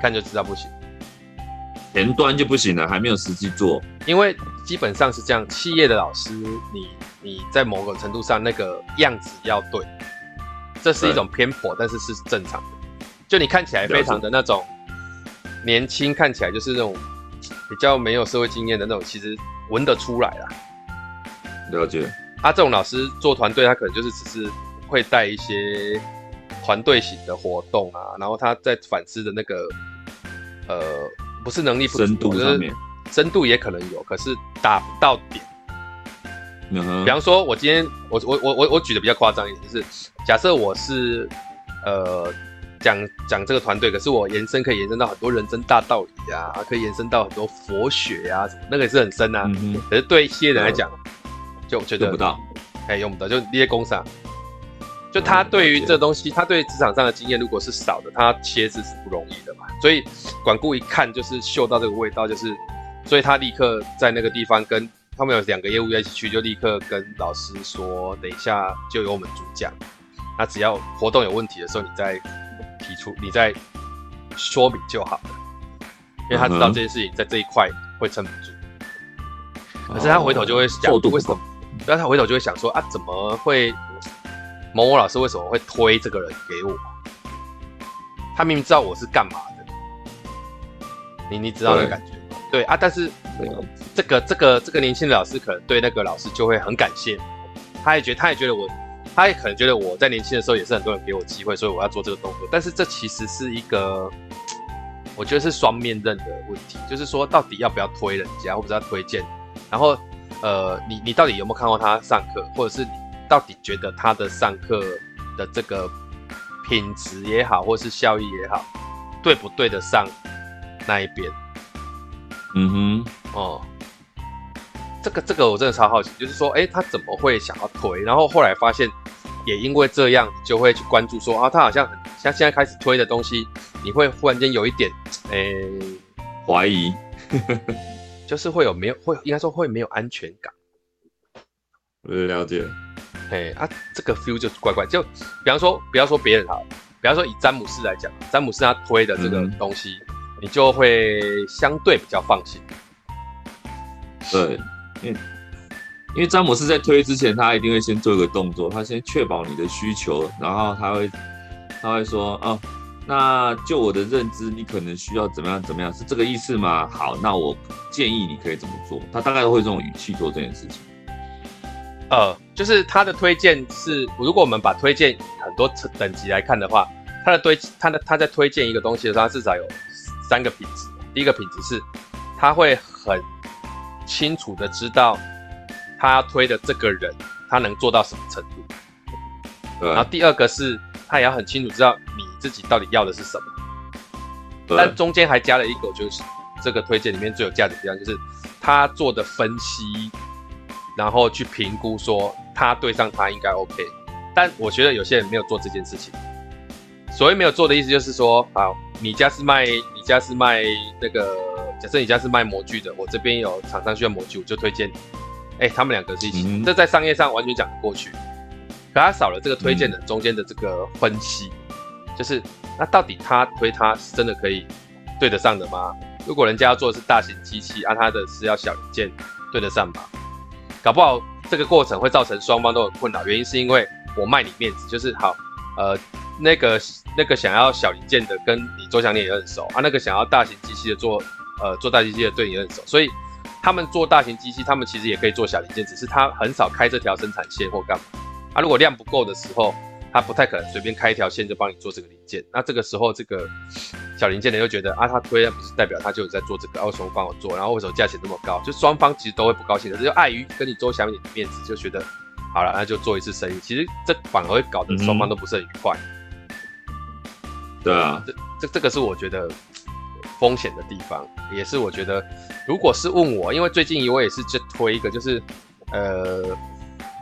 看就知道不行，前端就不行了，还没有实际做，因为基本上是这样，企业的老师，你你在某个程度上那个样子要对，这是一种偏颇，但是是正常的。就你看起来非常的那种年轻，看起来就是那种比较没有社会经验的那种，其实闻得出来啦。了解。他、啊、这种老师做团队，他可能就是只是会带一些团队型的活动啊，然后他在反思的那个呃，不是能力不足，深度上面，深度也可能有，可是打不到点。嗯、比方说，我今天我我我我我举的比较夸张一点，就是假设我是呃讲讲这个团队，可是我延伸可以延伸到很多人生大道理啊，可以延伸到很多佛学啊什么，那个也是很深啊。嗯、可是对一些人来讲，嗯、就觉得用不到，哎，用不到，就那些工厂，就他对于这东西，嗯、他对职场上的经验如果是少的，他切字是不容易的嘛。所以管顾一看就是嗅到这个味道，就是所以他立刻在那个地方跟。他们有两个业务员一起去，就立刻跟老师说，等一下就由我们主讲。那只要活动有问题的时候，你再提出，你在说明就好了。因为他知道这件事情在这一块会撑不住。可是他回头就会想，为什么？但他回头就会想说啊，怎么会某某老师为什么会推这个人给我？他明明知道我是干嘛的，你你知道那个感觉吗？对啊，但是这个这个这个年轻的老师可能对那个老师就会很感谢，他也觉得他也觉得我，他也可能觉得我在年轻的时候也是很多人给我机会，所以我要做这个动作。但是这其实是一个，我觉得是双面刃的问题，就是说到底要不要推人家，或者是要推荐，然后呃，你你到底有没有看过他上课，或者是你到底觉得他的上课的这个品质也好，或是效益也好，对不对得上那一边？嗯哼，哦，这个这个我真的超好奇，就是说，哎，他怎么会想要推？然后后来发现，也因为这样，就会去关注说，啊，他好像很像现在开始推的东西，你会忽然间有一点，哎，怀疑，就是会有没有会应该说会没有安全感。我了解，哎啊，这个 feel 就怪怪，就比方说，不要说别人好，比方说以詹姆斯来讲，詹姆斯他推的这个东西。嗯你就会相对比较放心。对，因为因为詹姆斯在推之前，他一定会先做一个动作，他先确保你的需求，然后他会他会说，哦，那就我的认知，你可能需要怎么样怎么样，是这个意思吗？好，那我建议你可以怎么做。他大概都会这种语气做这件事情。呃，就是他的推荐是，如果我们把推荐很多等级来看的话，他的推他的他在推荐一个东西的时候，他至少有。三个品质，第一个品质是，他会很清楚的知道他要推的这个人，他能做到什么程度。对。然后第二个是，他也要很清楚知道你自己到底要的是什么。但中间还加了一个，就是这个推荐里面最有价值的地方，就是他做的分析，然后去评估说他对上他应该 OK。但我觉得有些人没有做这件事情。所谓没有做的意思就是说，好，你家是卖。你家是卖那个，假设你家是卖模具的，我这边有厂商需要模具，我就推荐你。哎、欸，他们两个是一起，嗯、这在商业上完全讲得过去。可他少了这个推荐的中间的这个分析，嗯、就是那到底他推他是真的可以对得上的吗？如果人家要做的是大型机器，按、啊、他的是要小零件，对得上吗？搞不好这个过程会造成双方都很困扰，原因是因为我卖你面子，就是好，呃。那个那个想要小零件的，跟你周祥念也很熟啊。那个想要大型机器的做，呃，做大型机器的对你也很熟，所以他们做大型机器，他们其实也可以做小零件，只是他很少开这条生产线或干嘛。啊，如果量不够的时候，他不太可能随便开一条线就帮你做这个零件。那这个时候，这个小零件的又觉得啊，他推不是代表他就有在做这个，啊，为什么帮我做？然后为什么价钱那么高？就双方其实都会不高兴的，就碍于跟你周祥念的面子，就觉得好了，那就做一次生意。其实这反而会搞得双方都不是很愉快。嗯对啊，这这这个是我觉得风险的地方，也是我觉得，如果是问我，因为最近我也是就推一个，就是呃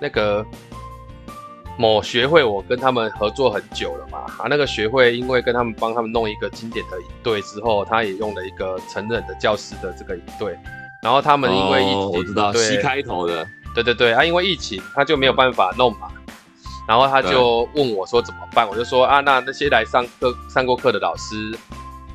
那个某学会，我跟他们合作很久了嘛，啊那个学会因为跟他们帮他们弄一个经典的营队之后，他也用了一个成人的教师的这个营队，然后他们因为疫情，哦、我知道对 C 开头的，对对对，啊因为疫情他就没有办法弄嘛。然后他就问我说怎么办？我就说啊，那那些来上课上过课的老师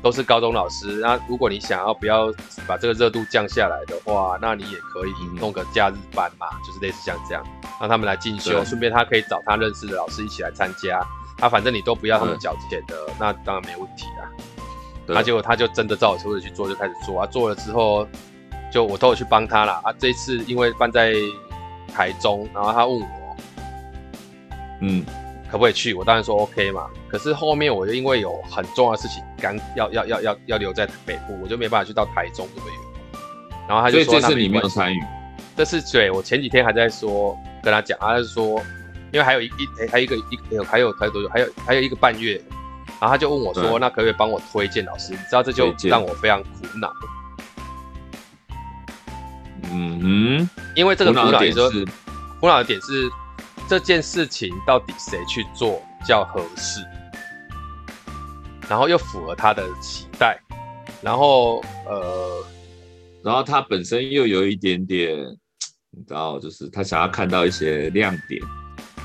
都是高中老师。那如果你想要不要把这个热度降下来的话，那你也可以弄个假日班嘛，就是类似像这样，让他们来进修，顺便他可以找他认识的老师一起来参加。啊，反正你都不要他们缴钱的，那当然没问题啊。那结果他就真的照我说的去做，就开始做啊，做了之后就我都有去帮他啦。啊。这一次因为办在台中，然后他问我，嗯，可不可以去？我当然说 OK 嘛。可是后面我就因为有很重要的事情，刚要要要要要留在北部，我就没办法去到台中这边。然后他就说：“这次你没有参与。”这是对，我前几天还在说跟他讲，他就说，因为还有一一还有一个一有还有还有多久？还有还有一个半月。然后他就问我说：“那可不可以帮我推荐老师？”你知道这就让我非常苦恼。嗯哼，因为这个苦恼是苦恼的点是这件事情到底谁去做较合适，然后又符合他的期待，然后呃。然后他本身又有一点点，你知道，就是他想要看到一些亮点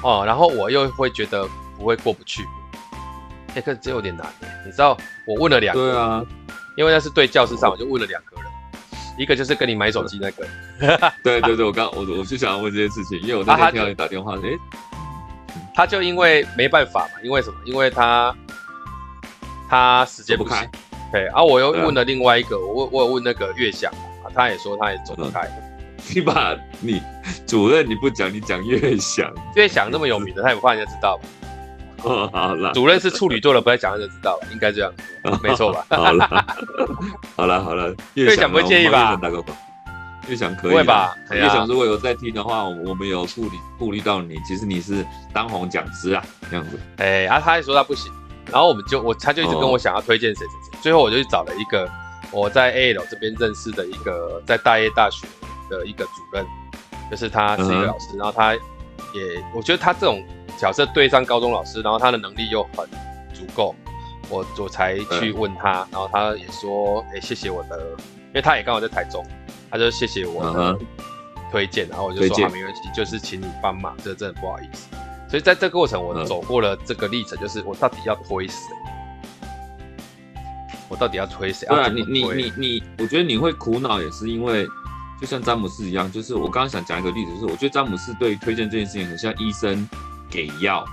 哦。然后我又会觉得不会过不去，哎、欸，可是这有点难。你知道，我问了两个，对啊，因为那是对教室上，我就问了两个人，一个就是跟你买手机那个，对对对，我刚我我就想要问这件事情，因为我那天听到你打电话，哎、啊，他就因为没办法嘛，因为什么？因为他他时间不开，对，然后我又问了另外一个，我我有问那个月翔。他也说他也走不开，你把你主任你不讲，你讲越响，越响那么有名的，他也不怕人家知道吧？哦，好了，主任是处女座的，不再讲他就知道了，应该这样，没错吧？好了，好了，好了，越想不会介意吧？越想可以，会吧？越想如果有在听的话，我们有顾虑顾虑到你，其实你是当红讲师啊，这样子。哎，啊，他还说他不行，然后我们就我他就一直跟我想要推荐谁谁谁，最后我就去找了一个。我在 AL 这边认识的一个在大业大学的一个主任，就是他是一个老师，然后他也我觉得他这种角色对上高中老师，然后他的能力又很足够，我我才去问他，然后他也说，哎，谢谢我的，因为他也刚好在台中，他就谢谢我的推荐，然后我就说好，没关系，就是请你帮忙，这真的不好意思。所以在这个过程，我走过了这个历程，就是我到底要推谁？我到底要推谁？对啊，你你你你，我觉得你会苦恼也是因为，就像詹姆斯一样，就是我刚刚想讲一个例子，就是我觉得詹姆斯对推荐这件事情很像医生给药，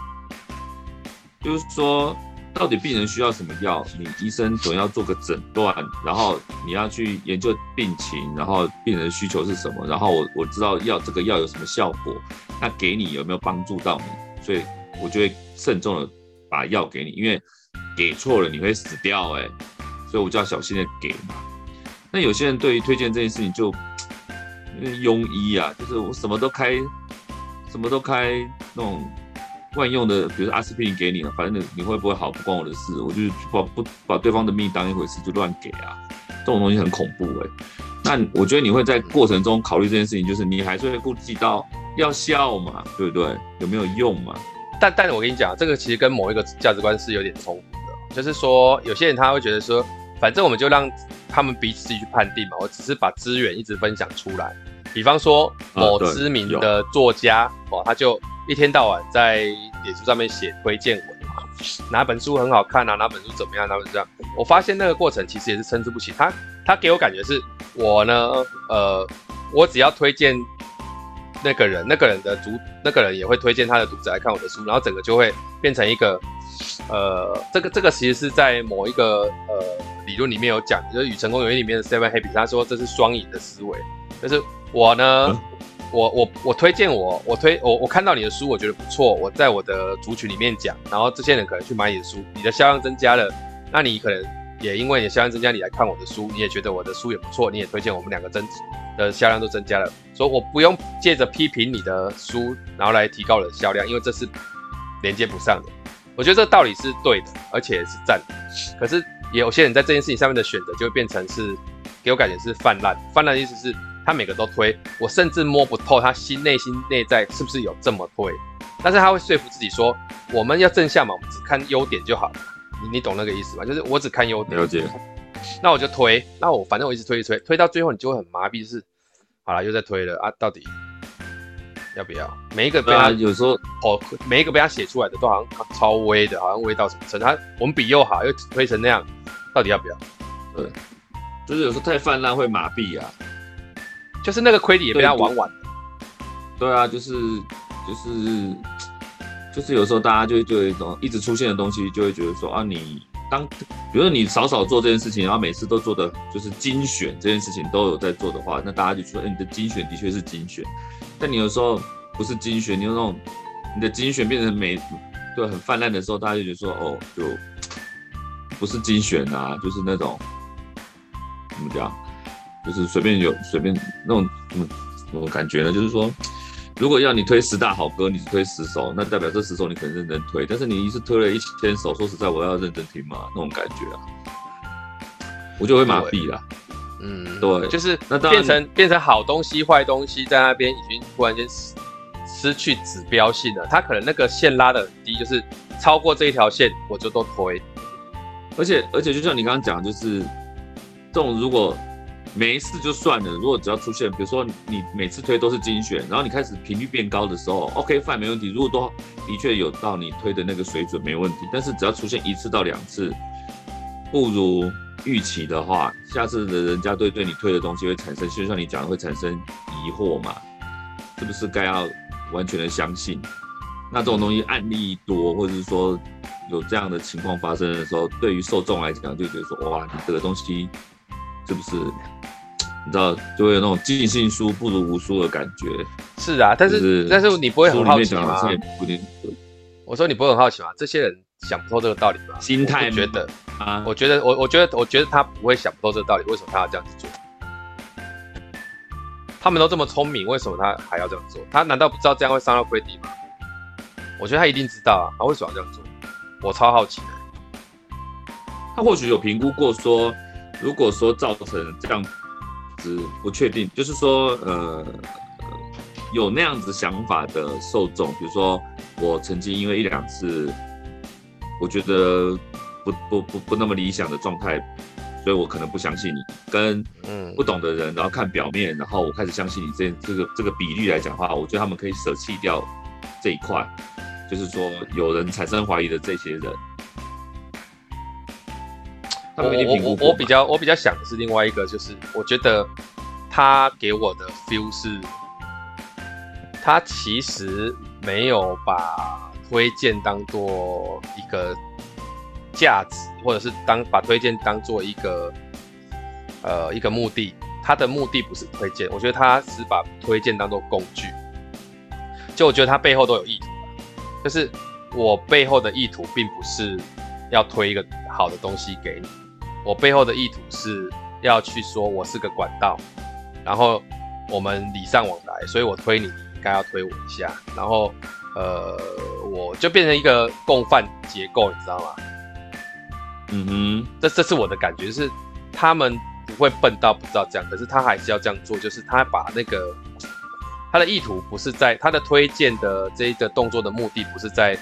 就是说到底病人需要什么药，你医生总要做个诊断，然后你要去研究病情，然后病人需求是什么，然后我我知道药这个药有什么效果，那给你有没有帮助到你？所以我就会慎重的把药给你，因为给错了你会死掉哎、所以我就要小心的给嘛。那有些人对于推荐这件事情就庸医啊，就是我什么都开，什么都开那种万用的，比如说阿司匹林给你了，反正你你会不会好不关我的事，我就把不把对方的命当一回事就乱给啊，这种东西很恐怖哎、欸。那我觉得你会在过程中考虑这件事情，就是你还是会顾及到要笑嘛，对不对？有没有用嘛？但但我跟你讲，这个其实跟某一个价值观是有点冲突的，就是说有些人他会觉得说。反正我们就让他们彼此自己去判定嘛。我只是把资源一直分享出来。比方说某知名的作家哦，他就一天到晚在脸书上面写推荐文嘛，哪本书很好看啊，哪本书怎么样，哪本书这样。我发现那个过程其实也是参差不齐。他他给我感觉是，我呢，呃，我只要推荐那个人，那个人的读，那个人也会推荐他的读者来看我的书，然后整个就会变成一个。呃，这个这个其实是在某一个呃理论里面有讲，就是《与成功有约》里面的 Seven Happy，他说这是双赢的思维，就是我呢，我我我推荐我我推我我看到你的书，我觉得不错，我在我的族群里面讲，然后这些人可能去买你的书，你的销量增加了，那你可能也因为你的销量增加，你来看我的书，你也觉得我的书也不错，你也推荐我们两个增的销量都增加了，所以我不用借着批评你的书，然后来提高我的销量，因为这是连接不上的。我觉得这道理是对的，而且是赞。可是也有些人在这件事情上面的选择，就会变成是给我感觉是泛滥。泛滥的意思是他每个都推，我甚至摸不透他心内心内在是不是有这么推。但是他会说服自己说，我们要正向嘛，我们只看优点就好。你你懂那个意思吗？就是我只看优点。了解。那我就推，那我反正我一直推一推，推到最后你就会很麻痹，就是好了又在推了啊，到底。要不要？每一个被他、啊、有时候哦，每一个被他写出来的都好像超微的，好像微到什么程度？他我们比又好，又推成那样，到底要不要？对，就是有时候太泛滥会麻痹啊。就是那个亏底也被他玩完。对啊，就是就是就是有时候大家就会就有一种一直出现的东西，就会觉得说啊，你当比如说你少少做这件事情，然后每次都做的就是精选这件事情都有在做的话，那大家就说，哎，你的精选的确是精选，但你有时候不是精选，你有那种你的精选变成每对很泛滥的时候，大家就觉得说，哦，就不是精选啊，就是那种怎么讲，就是随便有随便那种什么什么感觉呢？就是说。如果要你推十大好歌，你只推十首，那代表这十首你可能认真推。但是你一次推了一千首，说实在，我要认真听吗？那种感觉啊，我就会麻痹了。嗯，对，就是那变成变成好东西、坏东西在那边已经突然间失失去指标性了。它可能那个线拉的很低，就是超过这一条线我就都推。而且而且就像你刚刚讲，就是这种如果。没事就算了，如果只要出现，比如说你每次推都是精选，然后你开始频率变高的时候，OK fine 没问题。如果都的确有到你推的那个水准，没问题。但是只要出现一次到两次不如预期的话，下次的人家对对你推的东西会产生，就像你讲的会产生疑惑嘛？是不是该要完全的相信？那这种东西案例多，或者是说有这样的情况发生的时候，对于受众来讲就觉得说，哇，你这个东西是不是？你知道，就会有那种尽信书不如无书的感觉。是啊，但是、就是、但是你不会很好奇吗？我说你不会很好奇吗？这些人想不透这个道理吗？心态觉得啊，我觉得我我觉得我觉得他不会想不透这个道理，为什么他要这样子做？他们都这么聪明，为什么他还要这样做？他难道不知道这样会伤到 credit 吗？我觉得他一定知道啊，他为什么要这样做？我超好奇的。他或许有评估过说，如果说造成这样子。不确定，就是说，呃，有那样子想法的受众，比如说我曾经因为一两次，我觉得不不不不那么理想的状态，所以我可能不相信你，跟不懂的人，然后看表面，然后我开始相信你这这个这个比例来讲的话，我觉得他们可以舍弃掉这一块，就是说有人产生怀疑的这些人。我我我我比较我比较想的是另外一个，就是我觉得他给我的 feel 是，他其实没有把推荐当做一个价值，或者是当把推荐当做一个呃一个目的。他的目的不是推荐，我觉得他是把推荐当做工具。就我觉得他背后都有意图，就是我背后的意图并不是要推一个好的东西给你。我背后的意图是要去说，我是个管道，然后我们礼尚往来，所以我推你，你应该要推我一下，然后呃，我就变成一个共犯结构，你知道吗？嗯哼，这这是我的感觉，是他们不会笨到不知道这样，可是他还是要这样做，就是他把那个他的意图不是在他的推荐的这一个动作的目的，不是在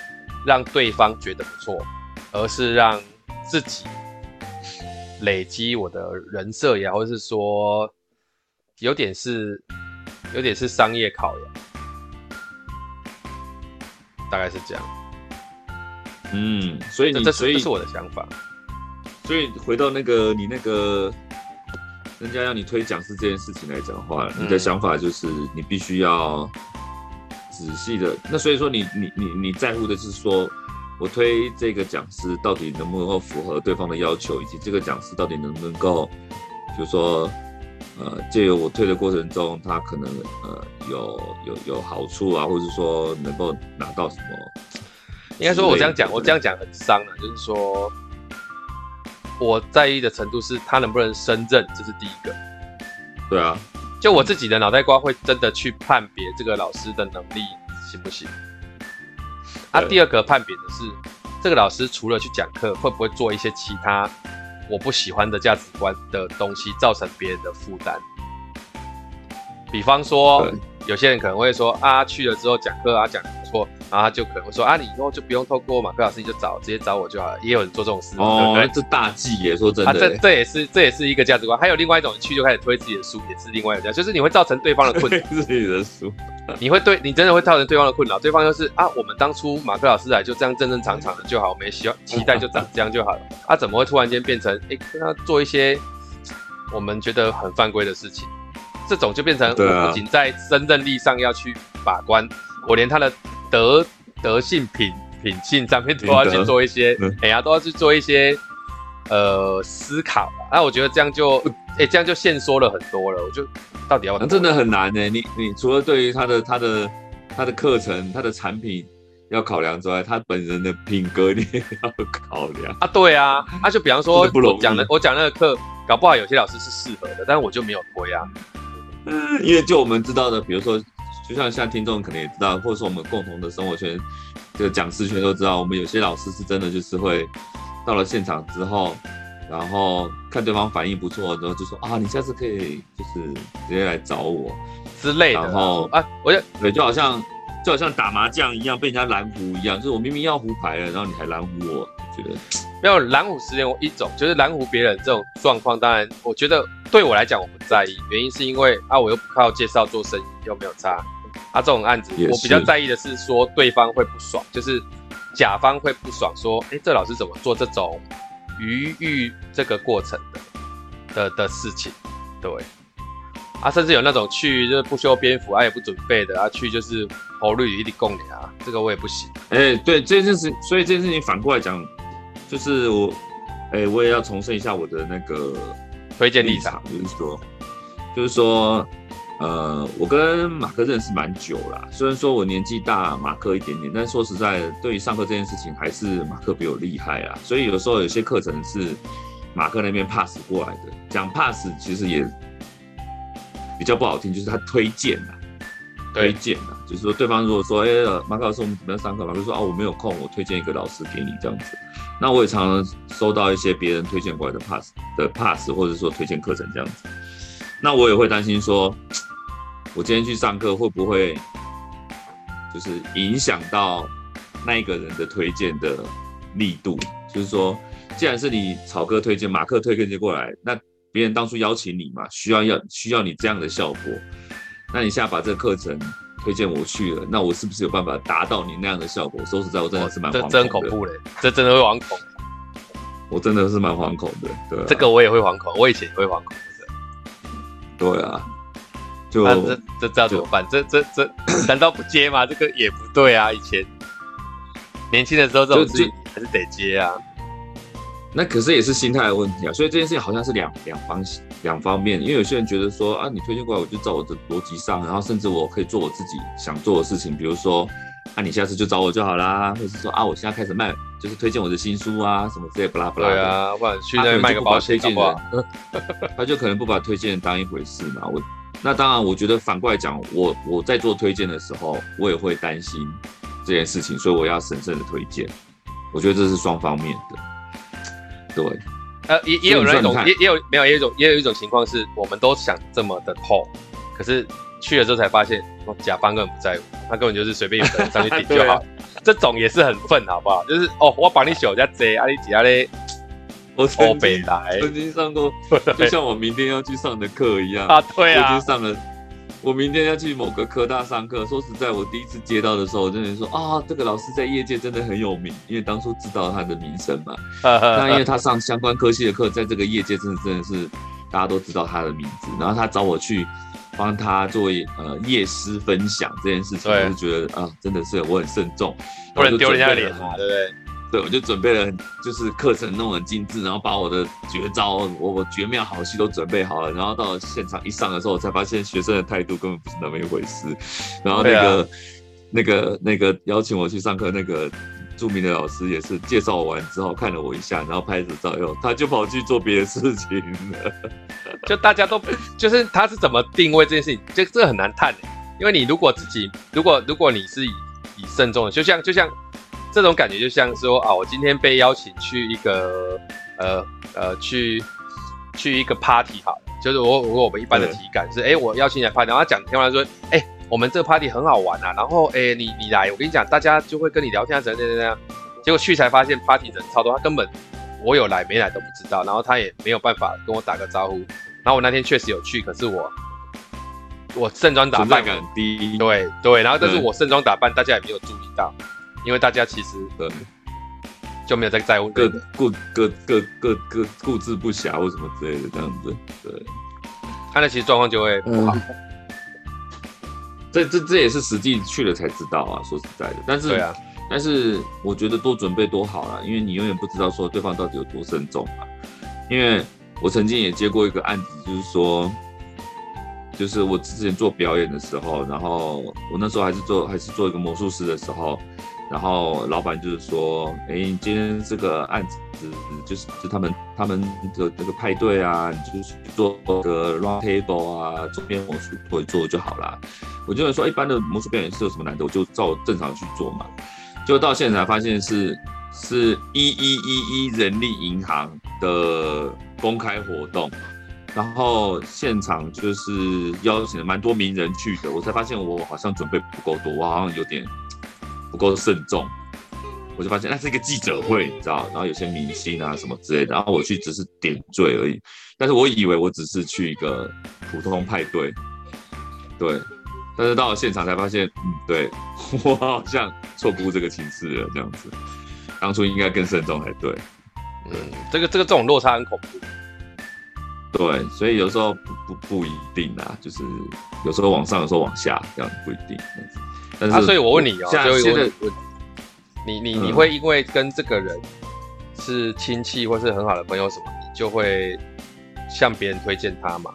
让对方觉得不错，而是让自己。累积我的人设呀，或者是说，有点是，有点是商业考量，大概是这样。嗯，所以你，这所以这是我的想法。所以回到那个你那个，人家要你推讲师这件事情来讲的话，嗯、你的想法就是你必须要仔细的。那所以说你，你你你你在乎的是说。我推这个讲师到底能不能够符合对方的要求，以及这个讲师到底能不能够，比如说，呃，借由我推的过程中，他可能呃有有有好处啊，或者说能够拿到什么？应该说，我这样讲，我这样讲很伤啊，就是说，我在意的程度是他能不能胜任，这是第一个。对啊，就我自己的脑袋瓜会真的去判别这个老师的能力行不行？他、啊、第二个判别的是，这个老师除了去讲课，会不会做一些其他我不喜欢的价值观的东西，造成别人的负担？比方说，有些人可能会说啊，去了之后讲课啊，讲错。然后他就可能会说啊，你以后就不用透过马克老师，你就找直接找我就好了。也有人做这种事哦，对对这大忌耶，说真的。啊，这这也是这也是一个价值观。还有另外一种，去就开始推自己的书，也是另外一种，就是你会造成对方的困扰。自己的书，你会对你真的会造成对方的困扰。对方就是啊，我们当初马克老师来就这样正正常常的就好，我们希望期待就长这样就好了。啊，怎么会突然间变成哎跟他做一些我们觉得很犯规的事情？这种就变成我不仅在胜任力上要去把关，我连他的德。德性品品性上面都要去做一些，哎呀，都要去做一些呃思考。那我觉得这样就，哎，这样就限缩了很多了。我就到底要，真的很难呢。你你除了对于他的他的他的课程、他的产品要考量之外，他本人的品格你也要考量啊。对啊，那就比方说我讲的，我讲那个课，搞不好有些老师是适合的，但是我就没有推啊。嗯，因为就我们知道的，比如说。就像现在听众可能也知道，或者说我们共同的生活圈，这个讲师圈都知道，我们有些老师是真的就是会到了现场之后，然后看对方反应不错，然后就说啊，你下次可以就是直接来找我之类的。然后啊，我就对，就好像就好像打麻将一样，被人家拦胡一样，就是我明明要胡牌了，然后你还拦胡我，觉得没有蓝胡时间我一种，就是拦胡别人这种状况，当然我觉得对我来讲我不在意，原因是因为啊，我又不靠介绍做生意，又没有差。他、啊、这种案子，我比较在意的是说对方会不爽，就是甲方会不爽，说，哎、欸，这老师怎么做这种余裕这个过程的的的事情，对，啊，甚至有那种去就是不修边幅，啊也不准备的，啊去就是红绿一地供你啊，这个我也不行。哎、欸，对，这件事情，所以这件事情反过来讲，就是我，哎、欸，我也要重申一下我的那个推荐立场，就是说，就是说。呃，我跟马克认识蛮久了，虽然说我年纪大马克一点点，但说实在，对于上课这件事情，还是马克比我厉害啊。所以有时候有些课程是马克那边 pass 过来的，讲 pass 其实也比较不好听，就是他推荐啊，推荐啊，就是说对方如果说，哎、欸，马克老师我们怎么样上课？马克说，哦，我没有空，我推荐一个老师给你这样子。那我也常常收到一些别人推荐过来的 pass 的 pass，或者说推荐课程这样子。那我也会担心说，我今天去上课会不会就是影响到那一个人的推荐的力度？就是说，既然是你草哥推荐、马克推荐过来，那别人当初邀请你嘛，需要要需要你这样的效果，那你现在把这个课程推荐我去了，那我是不是有办法达到你那样的效果？说实在，我真的是蛮惶恐的。这真恐怖嘞，这真的会惶恐。我真的是蛮惶恐的，对、啊。这个我也会惶恐，我以前也会惶恐。对啊，就、啊、这这这要怎么办？这这这难道不接吗？这个也不对啊！以前年轻的时候这种事情还是得接啊。那可是也是心态的问题啊。所以这件事情好像是两两方两方面，因为有些人觉得说啊，你推荐过来，我就照我的逻辑上，然后甚至我可以做我自己想做的事情，比如说啊，你下次就找我就好啦，或者是说啊，我现在开始卖，就是推荐我的新书啊，什么之类不拉不拉。对啊，或者去那卖个保险的。他就可能不把推荐当一回事嘛。我那当然，我觉得反过来讲，我我在做推荐的时候，我也会担心这件事情，所以我要审慎的推荐。我觉得这是双方面的。对，呃，也也有那种，也也有没有，也有一种，也有一种情况是，我们都想这么的痛，可是去了之后才发现，甲方根本不在乎，他根本就是随便有个人上去顶 就好。啊、这种也是很愤，好不好？就是哦，我帮你选人家贼，啊，你其他嘞。我曾经曾经上过，就像我明天要去上的课一样啊，对啊，我已经上了。我明天要去某个科大上课，说实在，我第一次接到的时候，我真的说啊，这个老师在业界真的很有名，因为当初知道他的名声嘛。那因为他上相关科系的课，在这个业界真的真的是大家都知道他的名字。然后他找我去帮他作为呃夜师分享这件事情，我就觉得啊，真的是我很慎重，不能丢人家脸嘛，对不对？对，我就准备了，就是课程弄得很精致，然后把我的绝招、我我绝妙好戏都准备好了，然后到了现场一上的时候，我才发现学生的态度根本不是那么一回事。然后那个、啊、那个、那个邀请我去上课那个著名的老师也是介绍完之后看了我一下，然后拍着照以后，他就跑去做别的事情了。就大家都就是他是怎么定位这件事情，这这很难探，因为你如果自己如果如果你是以以慎重的，就像就像。这种感觉就像说啊，我今天被邀请去一个呃呃去去一个 party 好，就是我我我们一般的体感是，哎，我邀请你来 party，然后他讲听完说，哎，我们这个 party 很好玩啊，然后哎你你来，我跟你讲，大家就会跟你聊天啊，怎样怎样怎样，结果去才发现 party 人超多，他根本我有来没来都不知道，然后他也没有办法跟我打个招呼，然后我那天确实有去，可是我我盛装打扮很低，对对，然后但是我盛装打扮，大家也没有注意到。因为大家其实呃就没有在在乎各各各各各各顾之不暇或什么之类的这样子，对，他那其实状况就会不好。这这这也是实际去了才知道啊，说实在的。但是对啊，但是我觉得多准备多好啦，因为你永远不知道说对方到底有多慎重啊。因为我曾经也接过一个案子，就是说，就是我之前做表演的时候，然后我那时候还是做还是做一个魔术师的时候。然后老板就是说，哎，今天这个案子就是就他们他们的那个派对啊，你就是做个 round table 啊，周边魔术做一做就好了。我就说，一般的魔术表演是有什么难度，我就照正常去做嘛。就到现场发现是是一一一一人力银行的公开活动，然后现场就是邀请了蛮多名人去的，我才发现我好像准备不够多，我好像有点。不够慎重，我就发现那是一个记者会，你知道，然后有些明星啊什么之类的，然后我去只是点缀而已，但是我以为我只是去一个普通派对，对，但是到了现场才发现，嗯，对，我好像错估这个情势了，这样子，当初应该更慎重才对，嗯，这个这个这种落差很恐怖，对，所以有时候不不不一定啊，就是有时候往上，有时候往下，这样不一定。但是啊，所以我问你哦，所以我问你，你你会因为跟这个人是亲戚或是很好的朋友什么，你就会向别人推荐他吗？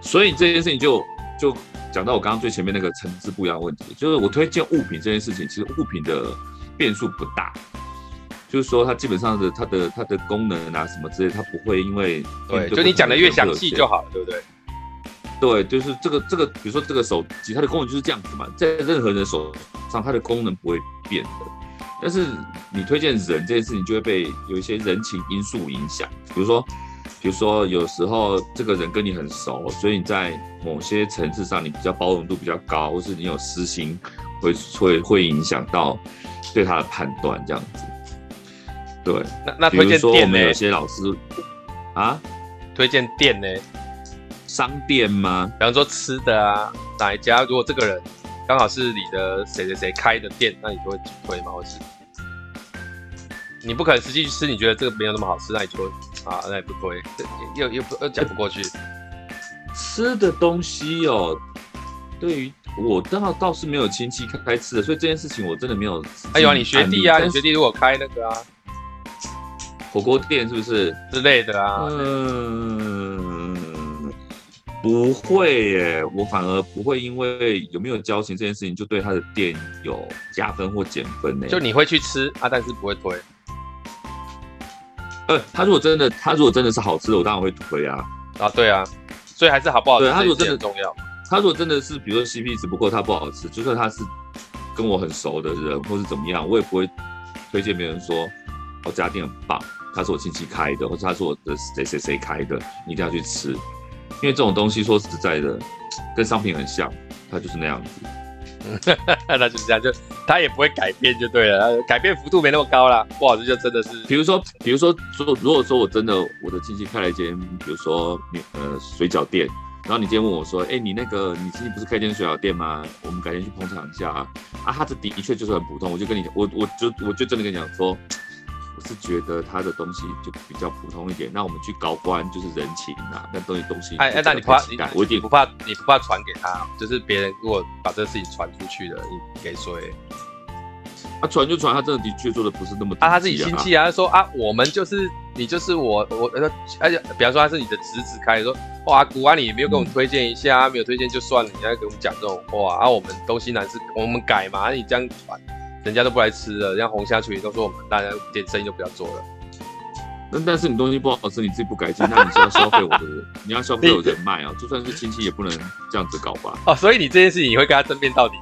所以这件事情就就讲到我刚刚最前面那个层次不一样的问题，就是我推荐物品这件事情，其实物品的变数不大，就是说它基本上的它的它的功能啊什么之类，它不会因为对，就你讲的越详细就好了，对不对？对，就是这个这个，比如说这个手机，它的功能就是这样子嘛，在任何人手上，它的功能不会变的。但是你推荐人这件事情，就会被有一些人情因素影响。比如说，比如说有时候这个人跟你很熟，所以你在某些层次上你比较包容度比较高，或是你有私心，会会会影响到对他的判断这样子。对，那那推荐店呢？比如说我们有些老师啊，推荐店呢？商店吗？比方说吃的啊，哪一家？如果这个人刚好是你的谁谁谁开的店，那你就会推吗？或是你不可能实际去吃，你觉得这个没有那么好吃，那你就会啊，那也不推，又又不又讲不过去。吃的东西哦，对于我倒倒是没有亲戚开开吃的，所以这件事情我真的没有。哎呦，你学弟啊，你学弟如果开那个啊，火锅店是不是之类的啊？嗯。不会耶，我反而不会因为有没有交情这件事情就对他的店有加分或减分呢。就你会去吃啊，但是不会推。呃，他如果真的，他如果真的是好吃的，我当然会推啊。啊，对啊，所以还是好不好吃，他如果真的重要。他如果真的是，比如说 CP 值不够，他不好吃，就算他是跟我很熟的人或是怎么样，我也不会推荐别人说我家店很棒，他是我亲戚开的，或者他是我的谁谁谁开的，你一定要去吃。因为这种东西说实在的，跟商品很像，它就是那样子。那就是这样，就它也不会改变，就对了。改变幅度没那么高啦。不好吃就真的是。比如说，比如说，说如果说我真的我的亲戚开了一间，比如说呃水饺店，然后你今天问我说，哎，你那个你亲戚不是开一间水饺店吗？我们改天去捧场一下啊。啊，他这的确就是很普通，我就跟你我我就我就真的跟你讲说。我是觉得他的东西就比较普通一点，那我们去搞官就是人情啊，那东西东西。哎哎，那你不怕？我一点不怕，你不怕传给他？就是别人如果把这个事情传出去了，你给谁？他传就传，他真的的确做的不是那么啊，他自己亲戚啊，他说啊，我们就是你就是我我呃，而且比方说他是你的侄子开，说哇，古啊，你没有给我们推荐一下，没有推荐就算了，你要给我们讲这种话啊，我们东西南是我们改嘛，你这样传。人家都不来吃了，像红虾群都说我们大家点生意就不要做了。那但是你东西不好吃，你自己不改进，那你是要消费我的人，你要消费我的人脉啊！就算是亲戚也不能这样子搞吧？哦，所以你这件事情你会跟他争辩到底？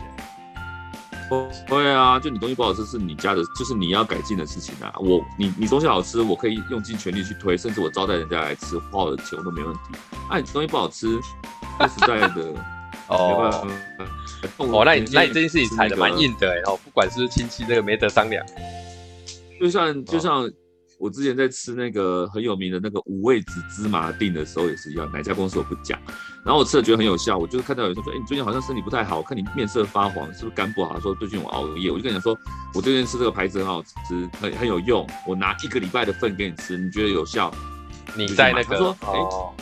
哦，对啊，就你东西不好吃是你家的，就是你要改进的事情啊。我你你东西好吃，我可以用尽全力去推，甚至我招待人家来吃，花我的钱我都没问题。哎、啊，你东西不好吃，说实在的。哦，哦，那你那你这件事情踩的蛮硬的哎，哦，不管是不是亲戚，这个没得商量。就像就像我之前在吃那个很有名的那个五味子芝麻锭的时候也是一样，哪家公司我不讲。然后我吃了觉得很有效，我就是看到有人说，哎，你最近好像身体不太好，我看你面色发黄，是不是肝不好？他说最近我熬夜，我就跟你讲说，我最近吃这个牌子很好吃，很很有用，我拿一个礼拜的份给你吃，你觉得有效？你在那个他说，哦，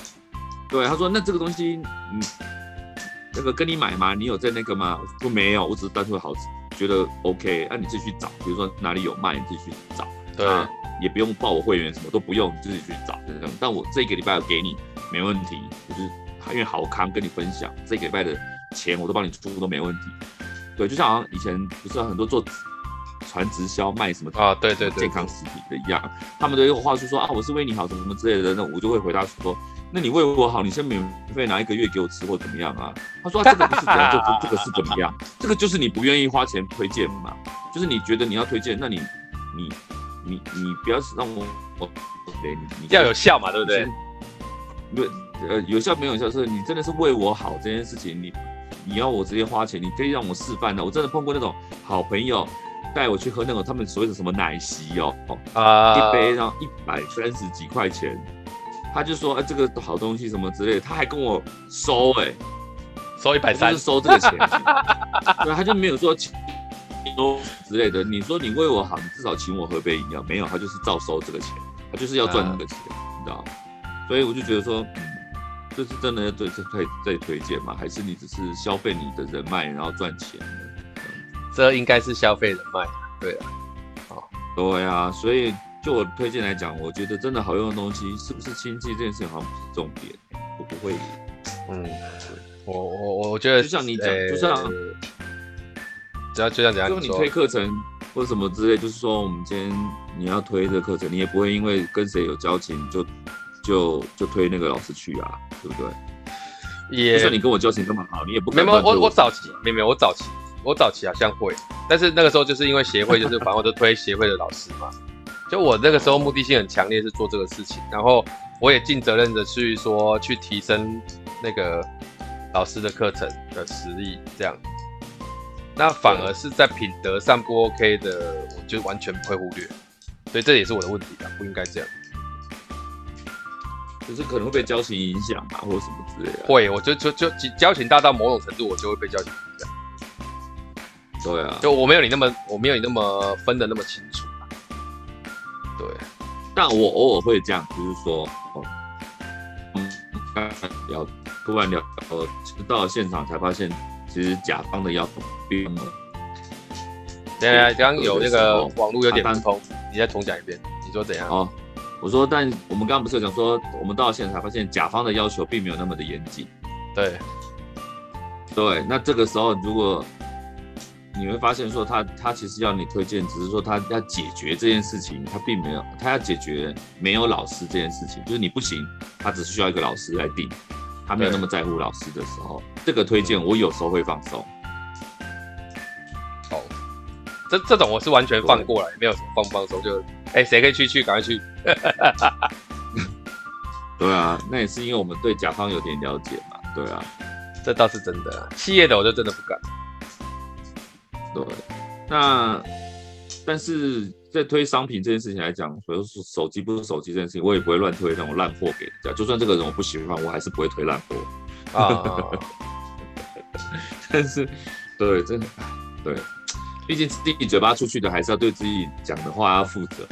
对，他说那这个东西，嗯。那个跟你买吗？你有在那个吗？我说没有，我只是单纯好吃，觉得 OK，那、啊、你自己去找，比如说哪里有卖，你自己去找。对、啊，也不用报我会员，什么都不用，你自己去找。但我这个礼拜有给你，没问题，就是因为好康跟你分享，这个礼拜的钱我都帮你出都没问题。对，就像好像以前不是很多做传直销卖什么啊，对对对，健康食品的一样，他们都有话术说啊，我是为你好，什么什么之类的，那我就会回答说，那你为我好，你先免费拿一个月给我吃或怎么样啊？他说、啊、这个不是怎样，这个这个是怎么样？这个就是你不愿意花钱推荐嘛，就是你觉得你要推荐，那你你你你不要让我我对你要有效嘛，对不对？对呃有效没有效是，你真的是为我好这件事情你。你要我直接花钱，你可以让我示范的。我真的碰过那种好朋友带我去喝那种他们所谓的什么奶昔哦，啊，一杯然后一百三十几块钱，他就说哎这个好东西什么之类的，他还跟我收哎、欸，收一百三，是收这个钱，对，他就没有说请收之类的。你说你为我好，你至少请我喝杯饮料，没有，他就是照收这个钱，他就是要赚那个钱，啊、你知道？所以我就觉得说。这是真的要对，这推再推荐吗？还是你只是消费你的人脉，然后赚钱？这应该是消费人脉，对啊，好，对啊，所以就我推荐来讲，我觉得真的好用的东西，是不是亲戚这件事情好像不是重点，我不会，嗯，我我我觉得就像你讲，欸、就像只要就像怎样，就你推课程或者什么之类，就是说我们今天你要推这个课程，你也不会因为跟谁有交情就。就就推那个老师去啊，对不对？也就算你跟我交情这么好，你也不可能。没有我我早期没有没有我早期我早期好像会，但是那个时候就是因为协会，就是反正我就推协会的老师嘛。就我那个时候目的性很强烈，是做这个事情，然后我也尽责任的去说去提升那个老师的课程的实力，这样。那反而是在品德上不 OK 的，我就完全不会忽略。所以这也是我的问题吧，不应该这样。就是可能会被交情影响啊，或者什么之类的。会，我就就就交情大到某种程度，我就会被交情影响。对啊，就我没有你那么，我没有你那么分的那么清楚。对，但我偶尔会这样，就是说，哦，嗯，聊，突然聊，呃，到了现场才发现，其实甲方的要求并没有。对啊，刚刚有那个网络有点不通，你再重讲一遍，你说怎样？哦。我说，但我们刚刚不是有讲说，我们到了现场才发现甲方的要求并没有那么的严谨。对，对，那这个时候如果你会发现说他他其实要你推荐，只是说他要解决这件事情，他并没有他要解决没有老师这件事情，就是你不行，他只需要一个老师来定，他没有那么在乎老师的时候，这个推荐我有时候会放松。哦，这这种我是完全放过来，没有什么放不放松就。哎，谁可以去去，赶快去！对啊，那也是因为我们对甲方有点了解嘛。对啊，这倒是真的。企业的我就真的不敢。对，那但是在推商品这件事情来讲，比如说手机不是手机这件事情，我也不会乱推那种烂货给人家。就算这个人我不喜欢，我还是不会推烂货啊。但是，对，真的，对。毕竟自己嘴巴出去的，还是要对自己讲的话要负责。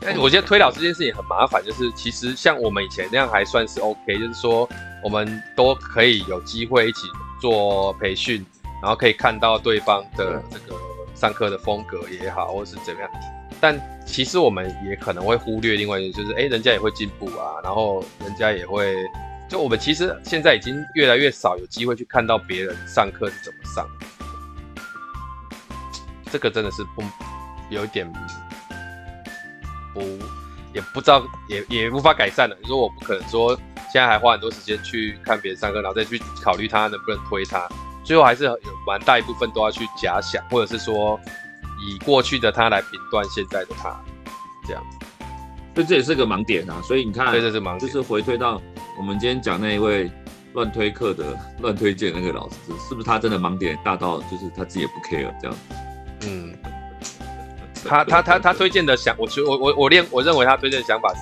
但我觉得推导这件事情很麻烦，就是其实像我们以前那样还算是 OK，就是说我们都可以有机会一起做培训，然后可以看到对方的这个上课的风格也好，或是怎么样。但其实我们也可能会忽略另外一个，就是哎，人家也会进步啊，然后人家也会，就我们其实现在已经越来越少有机会去看到别人上课是怎么上。这个真的是不有一点不也不知道也也无法改善了。你说我不可能说现在还花很多时间去看别人上课，然后再去考虑他能不能推他，最后还是有蛮大一部分都要去假想，或者是说以过去的他来评断现在的他，这样。所以这也是个盲点啊。所以你看，对，这是盲点，就是回推到我们今天讲那一位乱推课的乱推荐那个老师，是不是他真的盲点大到就是他自己也不 care 这样？嗯，他他他他推荐的想，我觉我我我练，我认为他推荐的想法是，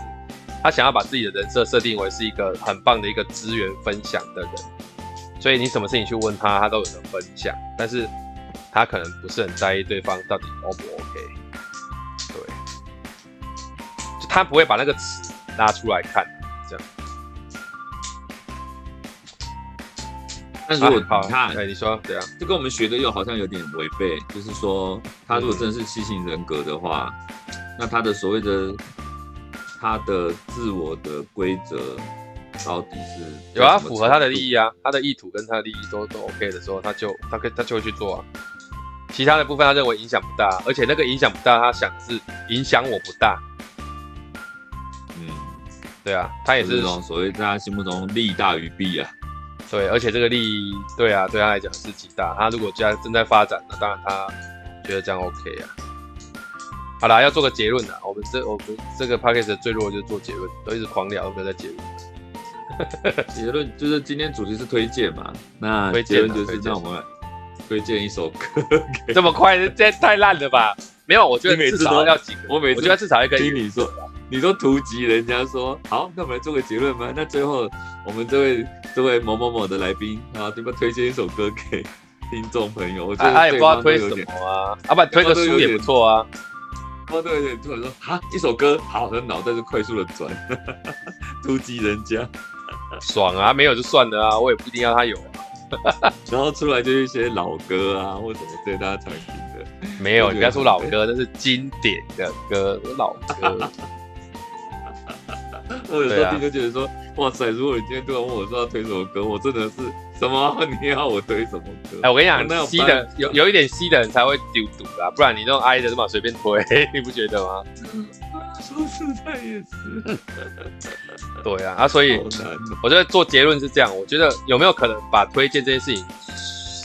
他想要把自己的人设设定为是一个很棒的一个资源分享的人，所以你什么事情去问他，他都有能分享，但是他可能不是很在意对方到底 O 不 OK，对，就他不会把那个词拉出来看，这样，但如果你看，哎，你说对啊，这跟我们学的又好像有点违背。就是说，他如果真的是七型人格的话，嗯、那他的所谓的他的自我的规则到底是有啊，符合他的利益啊，他的意图跟他的利益都都 OK 的时候，他就他可他就会去做啊。其他的部分他认为影响不大，而且那个影响不大，他想是影响我不大。嗯，对啊，他也是所谓在他心目中利大于弊啊。对，而且这个利益对啊，对他来讲是极大。他如果家正在发展，那当然他觉得这样 OK 啊。好啦，要做个结论啦。我们这我们这个 p a c k a g e 最弱就是做结论，都一直狂聊，都没有在结论。结论就是今天主题是推荐嘛，那结论就是让我们。推荐一首歌，这么快，这太烂了吧？没有，我觉得至少要几个。我每次我觉得至少要跟听你说，你说图集，人家说好，那我们来做个结论吧。那最后我们这位这位某某某的来宾啊，对吧？推荐一首歌给听众朋友。我觉得他也不知道推什么啊，啊不，推个书也不错啊。哦，对对，突然说啊，一首歌，好，他脑袋就快速的转，突击人家，爽啊！没有就算了啊，我也不一定要他有。啊 然后出来就是一些老歌啊，或什么对大家常听的。没有，你不要说老歌，那是经典的歌，老歌。我有时候听就觉得说，哇塞！如果你今天突然问我说要推什么歌，我真的是什么？你要我推什么歌？哎，我跟你讲，那 C 的有有一点 C 的人才会丢毒啊，不然你那种 I 的这么随便推，你不觉得吗？说实在也是。对啊，啊，所以我觉得做结论是这样。我觉得有没有可能把推荐这件事情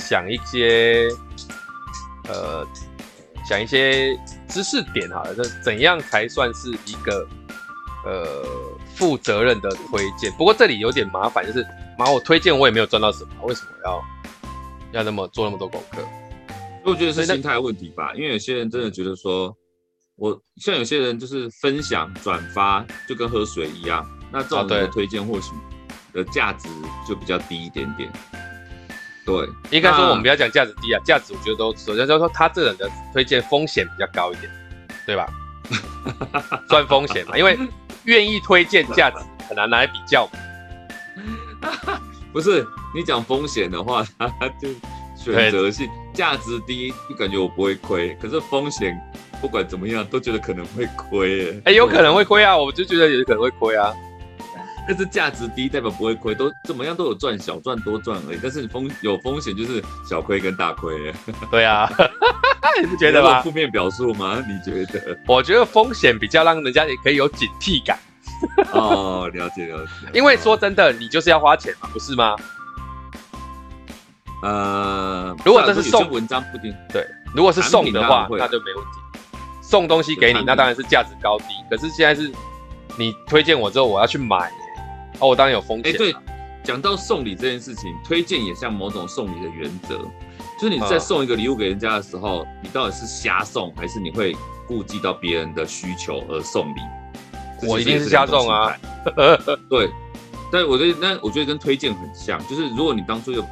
想一些，呃，想一些知识点好了，就怎样才算是一个呃负责任的推荐？不过这里有点麻烦，就是妈，我推荐我也没有赚到什么，为什么要要那么做那么多功课？我觉得是心态问题吧，因为有些人真的觉得说，我像有些人就是分享转发就跟喝水一样。那这种的推荐或许的价值就比较低一点点。对，应该说我们不要讲价值低啊，价值我觉得都首先就是说他这个人的推荐风险比较高一点，对吧？算风险嘛，因为愿意推荐价值很难拿来比较嘛。不是你讲风险的话，他就选择性价值低，就感觉我不会亏，可是风险不管怎么样都觉得可能会亏，哎，哎，有可能会亏啊，我就觉得有可能会亏啊。但是价值低代表不会亏，都怎么样都有赚，小赚多赚而已。但是风有风险就是小亏跟大亏。对啊，你不觉得吗？负面表述吗？你觉得？我觉得风险比较让人家也可以有警惕感。哦，了解了解。因为说真的，你就是要花钱嘛，不是吗？呃，如果这是送文章不定，对，如果是送的话，那就没问题。送东西给你，那当然是价值高低。可是现在是你推荐我之后，我要去买。哦，我当然有风险。哎，对，讲到送礼这件事情，推荐也像某种送礼的原则，就是你在送一个礼物给人家的时候，你到底是瞎送，还是你会顾及到别人的需求而送礼？我一定是加重啊。对，但我觉得那我觉得跟推荐很像，就是如果你当初有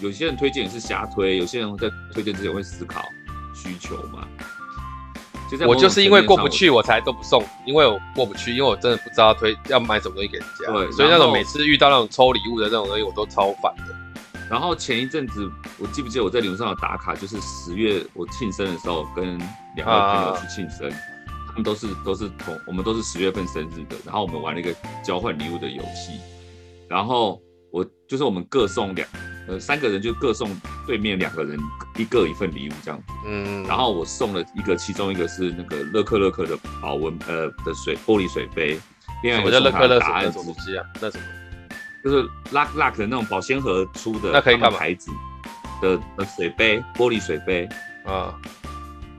有些人推荐也是瞎推，有些人在推荐之前会思考需求嘛。我就是因为过不去，我才都不送，因为我过不去，因为我真的不知道推要买什么东西给人家。对，所以那种每次遇到那种抽礼物的那种东西，我都超烦的。然后前一阵子，我记不记得我在礼物上有打卡，就是十月我庆生的时候，跟两个朋友去庆生，们都是都是同我们都是十月份生日的，然后我们玩了一个交换礼物的游戏，然后我就是我们各送两。呃，三个人就各送对面两个人一个一份礼物这样子，嗯，然后我送了一个，其中一个是那个乐克乐克的保温呃的水玻璃水杯，另外一个送他的答案是什么东西啊？那什么？就是 Luck Luck 的那种保鲜盒出的，那可以干嘛？牌子的的水杯，玻璃水杯啊，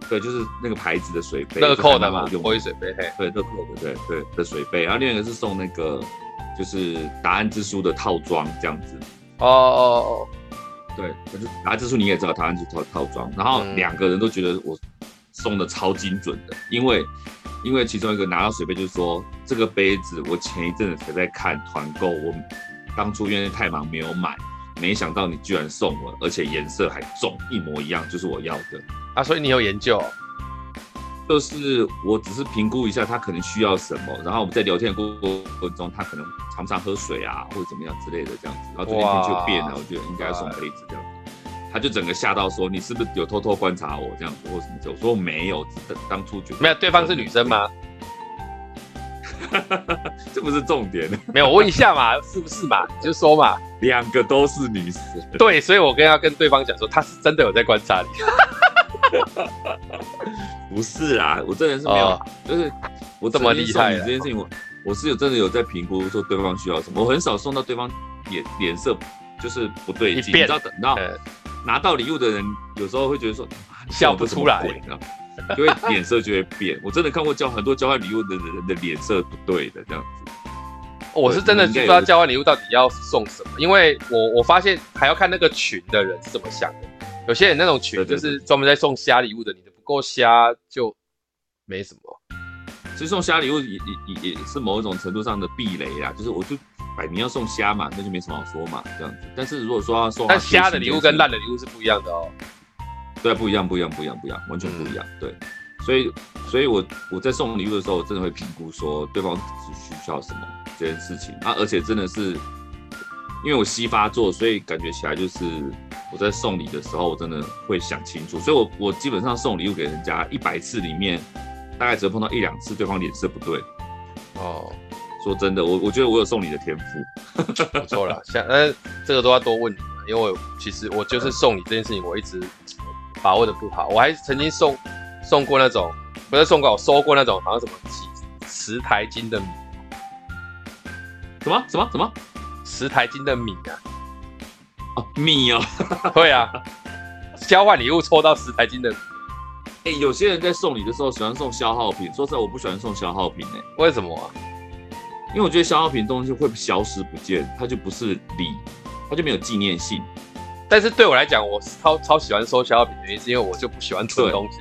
对，就是那个牌子的水杯，乐扣的嘛，玻璃水杯，对，乐扣的，对对的水杯，然后另外一个是送那个就是答案之书的套装这样子。哦哦哦，对，答案之书你也知道，答案之书套装，然后两个人都觉得我送的超精准的，因为因为其中一个拿到水杯就是说，这个杯子我前一阵子才在看团购，我当初因为太忙没有买，没想到你居然送我，而且颜色还重，一模一样，就是我要的啊，所以你有研究。就是我只是评估一下他可能需要什么，然后我们在聊天的过程中，他可能常常喝水啊，或者怎么样之类的这样子。然后最近天气就变了，我觉得应该要送杯子这样子。他就整个吓到说：“你是不是有偷偷观察我这样子，或什么的？”我说：“我没有，只当初觉得没有。”对方是女生吗？这不是重点。没有，我问一下嘛，是不是嘛？你就说嘛。两个都是女生。对，所以我跟要跟对方讲说，他是真的有在观察你。不是啊，我真的是没有，哦、就是我这么厉害。这件事情我我是有真的有在评估说对方需要什么，我很少送到对方脸脸色就是不对劲，你知道等到。拿到礼物的人有时候会觉得说笑不出来，因为脸色就会变。我真的看过交很多交换礼物的人的脸色不对的这样子。我是真的不知道交换礼物到底要送什么，因为我我发现还要看那个群的人是怎么想的。有些人那种群就是专门在送虾礼物的，你的不够虾就没什么。其实送虾礼物也也也也是某一种程度上的避雷啦，就是我就。摆明要送虾嘛，那就没什么好说嘛，这样子。但是如果说要送，但虾的礼物跟烂的礼物是不一样的哦。对，不一样，不一样，不一样，不一样，完全不一样。嗯、对，所以，所以我我在送礼物的时候，我真的会评估说对方只需要什么这件事情啊，而且真的是因为我西发做，所以感觉起来就是我在送礼的时候，我真的会想清楚。所以我我基本上送礼物给人家一百次里面，大概只会碰到一两次对方脸色不对。哦。说真的，我我觉得我有送礼的天赋，不错了。像，呃这个都要多问你，因为我其实我就是送礼这件事情，我一直把握的不好。我还曾经送送过那种，不是送过，我收过那种好像什么几十台斤的米，什么什么什么十台斤的米啊？哦，米哦，对啊，交换礼物抽到十台斤的米。哎、欸，有些人在送礼的时候喜欢送消耗品，说实在，我不喜欢送消耗品、欸，为什么啊？因为我觉得消耗品东西会消失不见，它就不是礼，它就没有纪念性。但是对我来讲，我超超喜欢收消耗品的原因是因为我就不喜欢囤东西。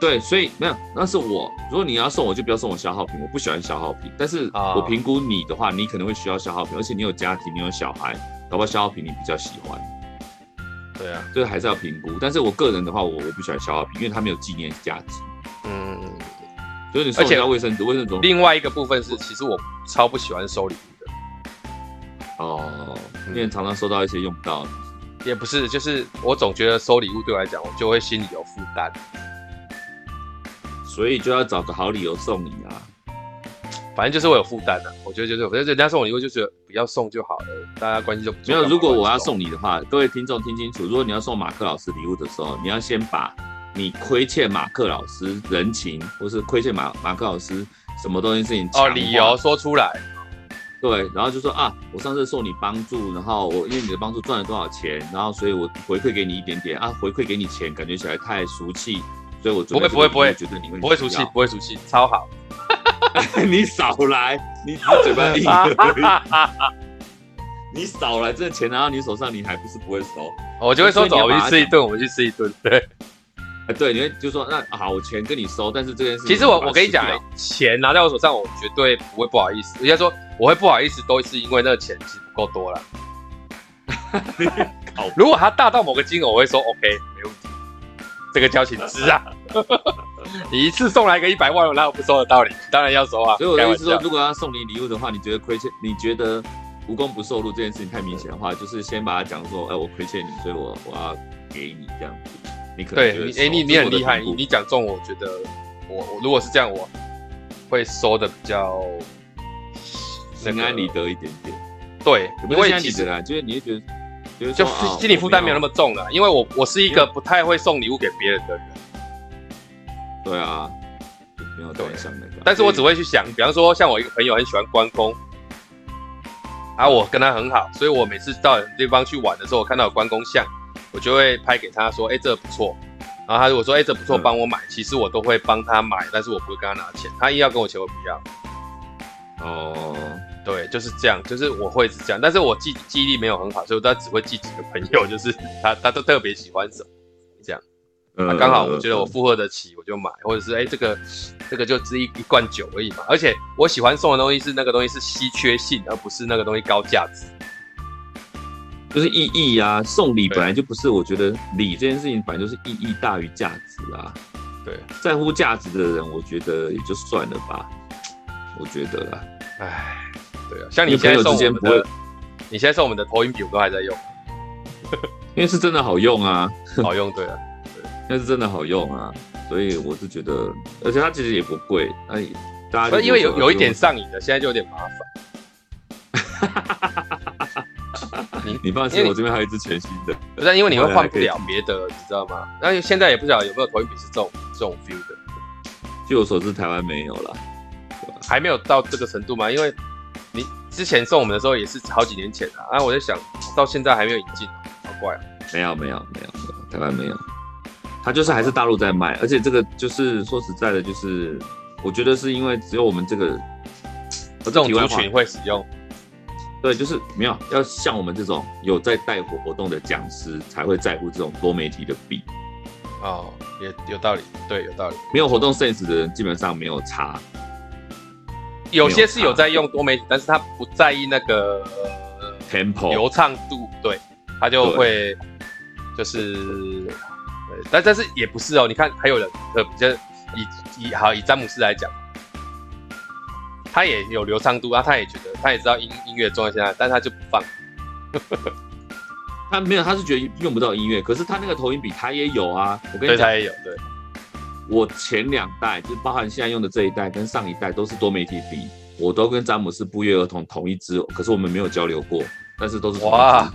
对，所以没有，那是我。如果你要送我，就不要送我消耗品，我不喜欢消耗品。但是我评估你的话，你可能会需要消耗品，而且你有家庭，你有小孩，搞不好消耗品你比较喜欢。对啊，这个还是要评估。但是我个人的话，我我不喜欢消耗品，因为它没有纪念价值。嗯。所以你送人家卫生纸，卫生纸。另外一个部分是，其实我超不喜欢收礼物的。哦，因为常常收到一些用不到的。也不是，就是我总觉得收礼物对我来讲，我就会心里有负担。所以就要找个好理由送你啊。反正就是我有负担的，我觉得就是，反正人家送我礼物就觉得不要送就好了，大家关系就没有。如果我要送你的话，各位听众听清楚，如果你要送马克老师礼物的时候，你要先把。你亏欠马克老师人情，或是亏欠马马克老师什么东西事情哦，理由说出来，对，然后就说啊，我上次受你帮助，然后我因为你的帮助赚了多少钱，然后所以我回馈给你一点点啊，回馈给你钱，感觉起来太俗气，所以我不会不会不会觉得你会不会出气，不会出气，超好，你少来，你嘴巴硬 你少来，这钱拿到你手上，你还不是不会收，我就会说走，我去吃一顿，我们去吃一顿，对。哎，对，你会就说那好，我钱跟你收，但是这件事其实我我跟你讲，钱拿在我手上，我绝对不会不好意思。人家说我会不好意思，都是因为那个钱其实不够多了。如果他大到某个金额，我会说 OK，没问题，这个交情值啊。你一次送来个一百万，我哪有不收的道理？当然要收啊。所以我的意思说，如果要送你礼物的话，你觉得亏欠，你觉得无功不受禄这件事情太明显的话，就是先把它讲说，哎，我亏欠你，所以我我要给你这样子。你可对你，哎、欸，你你很厉害，你你讲中，我觉得我我如果是这样，我会收的比较心安理得一点点。对，不会心安理得啦，就是你会觉得，就是就心理负担没有那么重了，因为我我是一个不太会送礼物给别人的人。对啊，没有对象那个，但是我只会去想，比方说像我一个朋友很喜欢关公，啊，我跟他很好，所以我每次到地方去玩的时候，我看到有关公像。我就会拍给他说，哎、欸，这个不错。然后他如果说，哎、欸，这、不错，帮我买。其实我都会帮他买，但是我不会跟他拿钱。他硬要跟我钱，我不要。哦，对，就是这样，就是我会是这样。但是我记记忆力没有很好，所以我都只会记几个朋友，就是他他都特别喜欢什么这样。那刚好我觉得我负荷得起，我就买，或者是哎、欸，这个这个就只一一罐酒而已嘛。而且我喜欢送的东西是那个东西是稀缺性，而不是那个东西高价值。就是意义啊，送礼本来就不是，我觉得礼这件事情本来就是意义大于价值啊。对，在乎价值的人，我觉得也就算了吧。我觉得啦，唉，对啊，像你现在送我们的，你现在送我们的投影笔，我都还在用，因为是真的好用啊，好用，对啊，对，那是真的好用啊，所以我是觉得，而且它其实也不贵，哎，大家因为有有一点上瘾的，现在就有点麻烦。你你放心，我这边还有一支全新的，不是因为你会换不了别的，你知道吗？那现在也不知道有没有投影笔是这种这种 feel 的。据我所知，台湾没有了，还没有到这个程度吗？因为你之前送我们的时候也是好几年前了啊，我在想到现在还没有引进，好怪啊！没有没有没有没有，台湾没有，它就是还是大陆在卖，而且这个就是说实在的，就是我觉得是因为只有我们这个这种族群会使用。对，就是没有要像我们这种有在带活动的讲师才会在乎这种多媒体的笔。哦，也有道理，对，有道理。没有活动 sense 的人基本上没有差。有些是有在用多媒体，但是他不在意那个 tempo 流畅度，对，他就会就是，对，但但是也不是哦。你看还有人，呃，比较以以好以詹姆斯来讲。他也有流畅度啊，他也觉得，他也知道音音乐重要现在，但他就不放。他没有，他是觉得用不到音乐，可是他那个投影笔他也有啊。我跟你讲，他也有。对，我前两代就是包含现在用的这一代跟上一代都是多媒体笔，我都跟詹姆斯不约而同同一支，可是我们没有交流过，但是都是同一支。哇，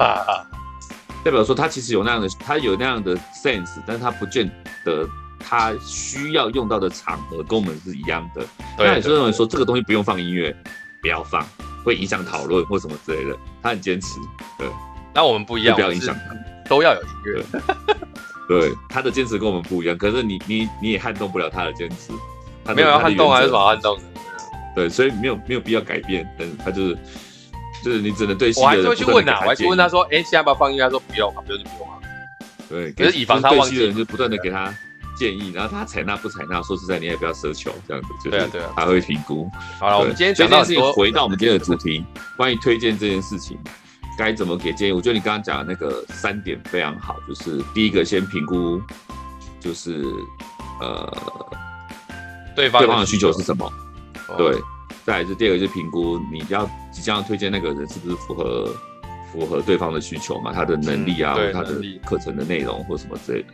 代表说他其实有那样的，他有那样的 sense，但是他不见得。他需要用到的场合跟我们是一样的，那有些人说这个东西不用放音乐，不要放，会影响讨论或什么之类的。他很坚持，对。那我们不一样，不要影响他，都要有音乐。对，他的坚持跟我们不一样，可是你你你也撼动不了他的坚持。没有要撼动还是什么撼动的？对，所以没有没有必要改变，但是他就是就是你只能对。我还是会去问啊，我还去问他说，哎，现在要不要放音乐？他说不用，不用就不用啊。对，可是以防他忘记，人就不断的给他。建议，然后他采纳不采纳？说实在，你也不要奢求这样子，就是他会评估。好了，我们今天讲到事情，回到我们今天的主题，关于推荐这件事情，该怎么给建议？我觉得你刚刚讲的那个三点非常好，就是第一个先评估，就是呃对方对方的需求是什么，对，再来是第二个就是评估你要即将要推荐那个人是不是符合符合对方的需求嘛，他的能力啊，或他的课程的内容或什么之类的。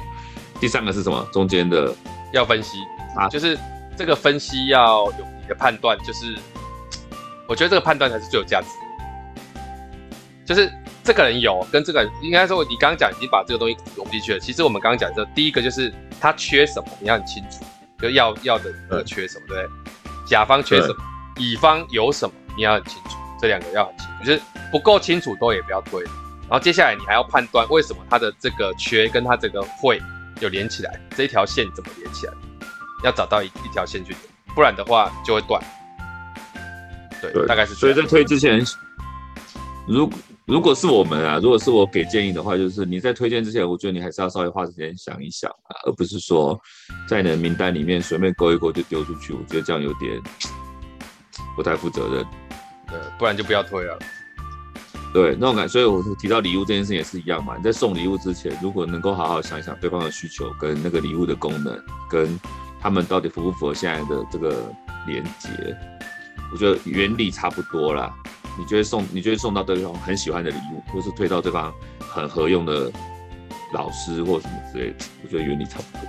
第三个是什么？中间的要分析啊，就是这个分析要有你的判断，就是我觉得这个判断才是最有价值。就是这个人有跟这个人应该说，你刚刚讲已经把这个东西融进去了。其实我们刚刚讲的第一个就是他缺什么，你要很清楚，就要要的呃缺什么，对不对？甲方缺什么，乙方有什么，你要很清楚，这两个要很清楚，就是不够清楚都也不要推。然后接下来你还要判断为什么他的这个缺跟他这个会。有连起来，这一条线怎么连起来？要找到一一条线去连，不然的话就会断。对，对大概是。所以在推之前，如如果是我们啊，如果是我给建议的话，就是你在推荐之前，我觉得你还是要稍微花时间想一想啊，而不是说在你的名单里面随便勾一勾就丢出去。我觉得这样有点不太负责任。对，不然就不要推了。对，那种感，所以我提到礼物这件事也是一样嘛。你在送礼物之前，如果能够好好想一想对方的需求跟那个礼物的功能，跟他们到底符不符合现在的这个连接，我觉得原理差不多啦。你就会送，你就会送到对方很喜欢的礼物，或是推到对方很合用的老师或什么之类的，我觉得原理差不多。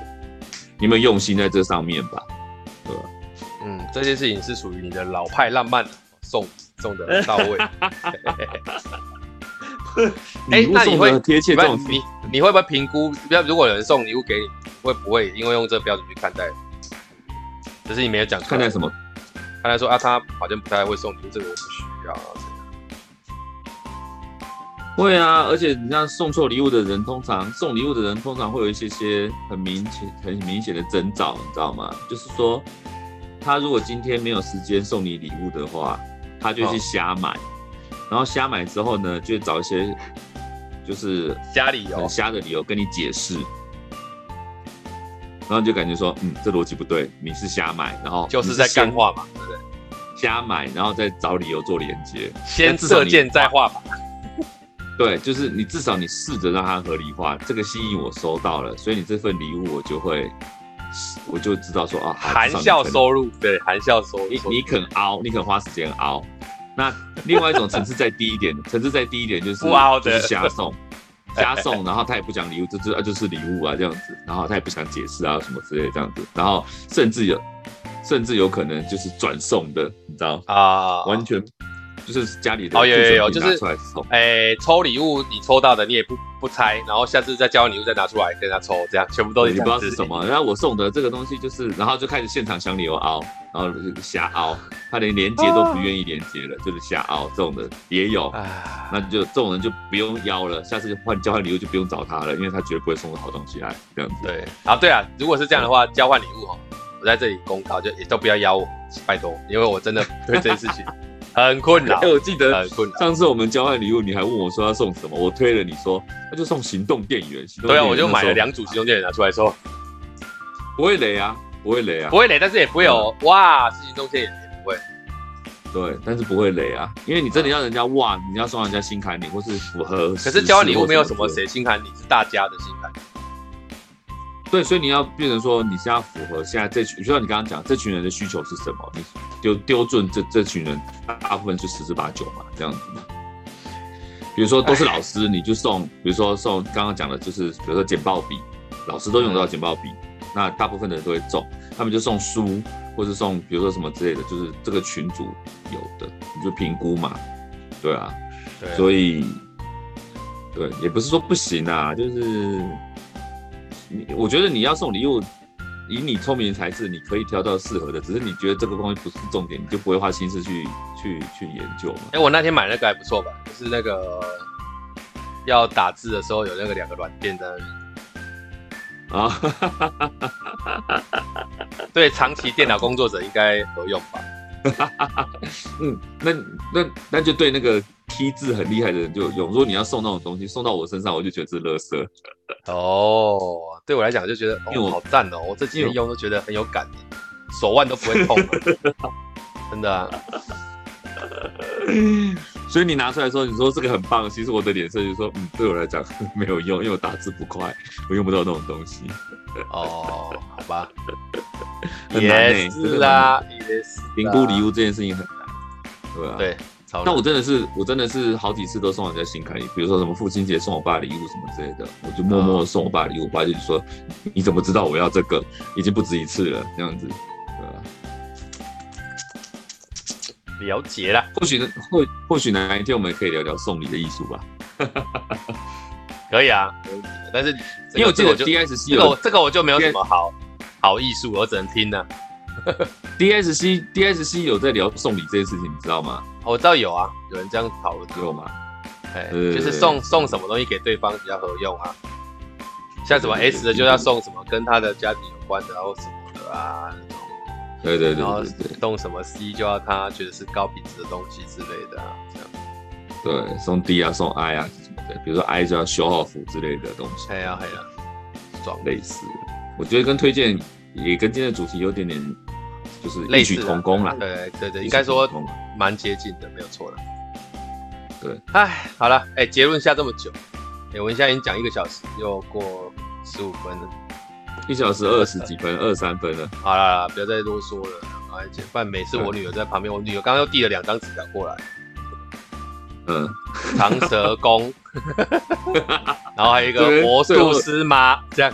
你有用心在这上面吧？对吧？嗯，这件事情是属于你的老派浪漫送。送的很到位，哎，那你会贴切这种？你你会不会评估？比如如果有人送礼物给你，会不会因为用这个标准去看待？只是你没有讲。看待什么？看来说啊，他好像不太会送礼物，这个我不需要啊。会啊，而且你像送错礼物的人，通常送礼物的人通常会有一些些很明显、很明显的征兆，你知道吗？就是说，他如果今天没有时间送你礼物的话。他就去瞎买，然后瞎买之后呢，就找一些就是瞎理由，很瞎的理由跟你解释，然后就感觉说，嗯，这逻辑不对，你是瞎买，然后就是在干话嘛，对不对？瞎买，然后再找理由做连接，先射箭再画靶。对，就是你至少你试着让它合理化，这个心意我收到了，所以你这份礼物我就会。我就知道说啊，含笑收入，对，含笑收入。你你肯熬，你肯花时间熬，那另外一种层次再低一点，层次再低一点就是 就是瞎送，瞎送，然后他也不讲礼物，就是啊就是礼物啊这样子，然后他也不想解释啊什么之类这样子，然后甚至有甚至有可能就是转送的，你知道啊，完全。就是家里的哦，有有有，就是哎，抽礼物你抽到的你也不不拆，然后下次再交换礼物再拿出来跟他抽，这样全部都你不知道是什么。然后我送的这个东西就是，然后就开始现场想理由凹，然后瞎凹，他连连接都不愿意连接了，就是瞎凹这种的也有。那就这种人就不用邀了，下次换交换礼物就不用找他了，因为他绝对不会送个好东西来这样子。对，啊对啊，如果是这样的话，交换礼物哦，我在这里公告，就也都不要邀我，拜托，因为我真的对这件事情。很困扰，哎，我记得上次我们交换礼物，你还问我说要送什么，我推了你说那就送行动电源。对啊，我就买了两组行动电源拿出来说，不会雷啊，不会雷啊，不会雷，但是也不会有哇，是行动电源也不会。对，但是不会雷啊，因为你真的要人家哇，你要送人家心坎里或是符合。可是交换礼物没有什么谁心坎里，是大家的心坎里。对，所以你要变成说，你现在符合现在这群，就像你刚刚讲，这群人的需求是什么？你丢丢准这这群人，大部分就十之八九嘛，这样子嘛。比如说都是老师，你就送，比如说送刚刚讲的，就是比如说简报笔，老师都用得到简报笔，那大部分的人都会中，他们就送书，或是送比如说什么之类的，就是这个群组有的，你就评估嘛，对啊，对，所以对，也不是说不行啊，就是。我觉得你要送礼物，以你聪明才智，你可以挑到适合的。只是你觉得这个东西不是重点，你就不会花心思去去去研究嘛。哎、欸，我那天买那个还不错吧？就是那个要打字的时候有那个两个软垫在那里啊。对，长期电脑工作者应该有用吧？嗯，那那那就对那个。T 字很厉害的人就有用。如果你要送那种东西送到我身上，我就觉得是垃圾。哦，对我来讲就觉得，因为我好赞哦，我这几天用都觉得很有感，手腕都不会痛，真的啊。所以你拿出来说，你说这个很棒，其实我的脸色就是说，嗯，对我来讲 没有用，因为我打字不快，我用不到那种东西。哦，好吧，很难欸，也是啦，也是。评估礼物这件事情很难，对吧？对。那我真的是，我真的是好几次都送人家心坎里，比如说什么父亲节送我爸礼物什么之类的，我就默默的送我爸礼物，我爸就说：“你怎么知道我要这个？已经不止一次了，这样子，对吧？”了解了，或许呢，或或许哪一天我们可以聊聊送礼的艺术吧。可以啊，但是因为我记得 DSC 这个这个我就没有什么好好艺术，我只能听呢。DSC DSC 有在聊送礼这件事情，你知道吗？我知道有啊，有人这样讨论过吗？哎，就是送送什么东西给对方比较合用啊？像什么 S 的就要送什么跟他的家庭有关的，然后什么的啊对对对。然后送什么 C 就要他觉得是高品质的东西之类的啊，这样。对，送 D 啊，送 I 啊什么的，比如说 I 就要修好服之类的东西。对啊，对啊，装类似。我觉得跟推荐也跟今天的主题有点点。就是异曲同工啦，对对对，应该说蛮接近的，没有错了。对，哎，好了，哎，结论下这么久，哎，我们现在已经讲一个小时，又过十五分了，一小时二十几分，二三分了。好啦，不要再多说了，来，简办。每次我女儿在旁边，我女儿刚刚又递了两张纸条过来，嗯，长蛇公，然后还有一个魔术师妈，这样。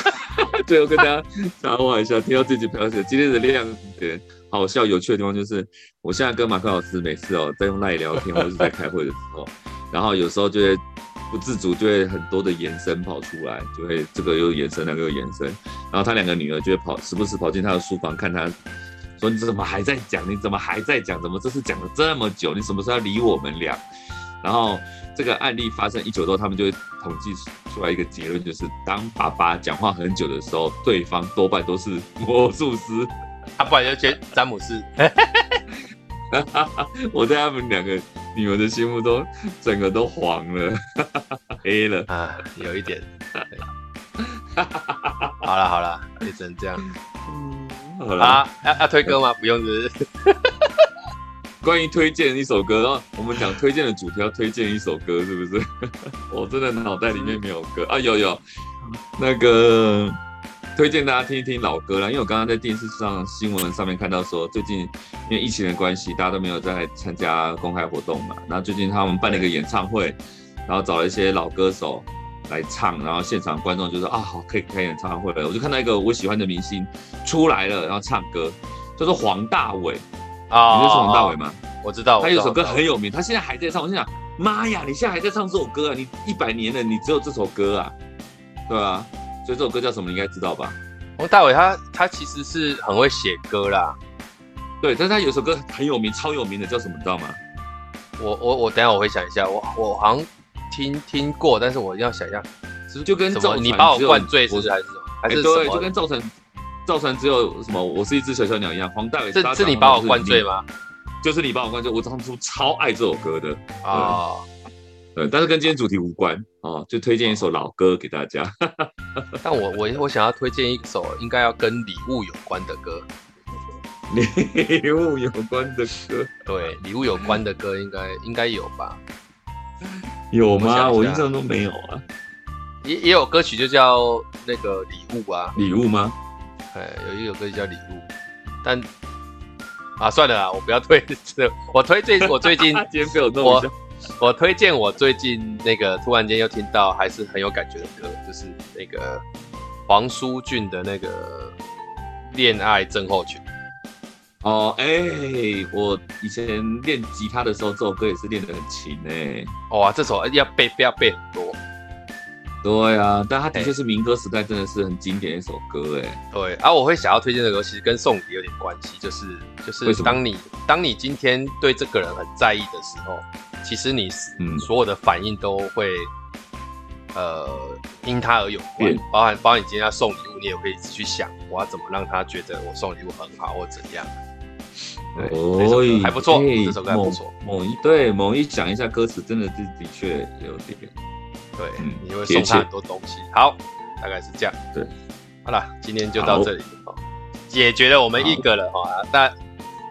最后跟大家插话一下，听到这集朋友写今天的亮点，好笑有趣的地方就是，我现在跟马克老师每次哦在用赖聊天或者是在开会的时候，然后有时候就会不自主就会很多的延伸跑出来，就会这个又延伸，那个又延伸，然后他两个女儿就会跑，时不时跑进他的书房看他，说你怎么还在讲？你怎么还在讲？怎么这次讲了这么久？你什么时候要理我们俩？然后这个案例发生一久之后，他们就会统计出来一个结论，就是当爸爸讲话很久的时候，对方多半都是魔术师，啊，不然就接詹姆斯。我在他们两个女儿的心目中，整个都黄了，黑了啊，有一点。好了好了，就只能这样。好了，啊，要要推歌吗？不用，是不是？关于推荐一首歌，然后我们讲推荐的主题要推荐一首歌，是不是？我真的脑袋里面没有歌啊，有有，那个推荐大家听一听老歌啦，因为我刚刚在电视上新闻上面看到说，最近因为疫情的关系，大家都没有在参加公开活动嘛。然后最近他们办了一个演唱会，然后找了一些老歌手来唱，然后现场观众就说啊，好，可以开演唱会了。我就看到一个我喜欢的明星出来了，然后唱歌，叫做黄大炜啊，你认识黄大炜吗？我知道，他有首歌很有名，他现在还在唱。我心想，妈呀，你现在还在唱这首歌啊？你一百年了，你只有这首歌啊？对啊。所以这首歌叫什么？你应该知道吧？黄大伟他他其实是很会写歌啦，对，但是他有首歌很有名，超有名的叫什么？你知道吗？我我我等下我会想一下，我我好像听听过，但是我要想一下，是就跟什么你把我灌醉是不是还是什么？还是对，就跟造成造成只有什么我是一只小小鸟一样。黄大伟是是你把我灌醉吗？就是你把我灌醉，我当初超爱这首歌的啊。对，但是跟今天主题无关哦，就推荐一首老歌给大家。但我我我想要推荐一首应该要跟礼物有关的歌。礼物有关的歌？对，礼物有关的歌应该应该有吧？有吗？我印象中没有啊。也也有歌曲就叫那个礼物啊。礼物吗？哎，有一首歌叫礼物，但啊算了啦，我不要推这，我推最我最近今天被我弄一下。我推荐我最近那个突然间又听到还是很有感觉的歌，就是那个黄舒骏的那个《恋爱症候群》。哦，哎、欸，我以前练吉他的时候，这首歌也是练得很勤哎、欸。哇、哦，这首要背，不要背很多。对啊，但它的确是民歌时代，真的是很经典的一首歌哎、欸。对，而、啊、我会想要推荐的歌，其实跟送礼有点关系，就是就是当你当你今天对这个人很在意的时候。其实你所有的反应都会，嗯、呃，因他而有关，包含包含你今天要送礼物，你也可以去想，我要怎么让他觉得我送礼物很好，或怎样。对，哦，还不错，欸、这首歌还不错。某一对某一讲一下歌词，真的是的确有点，对，嗯、你会送他很多东西。好，大概是这样。对，好了，今天就到这里，好解决了我们一个了哈。但，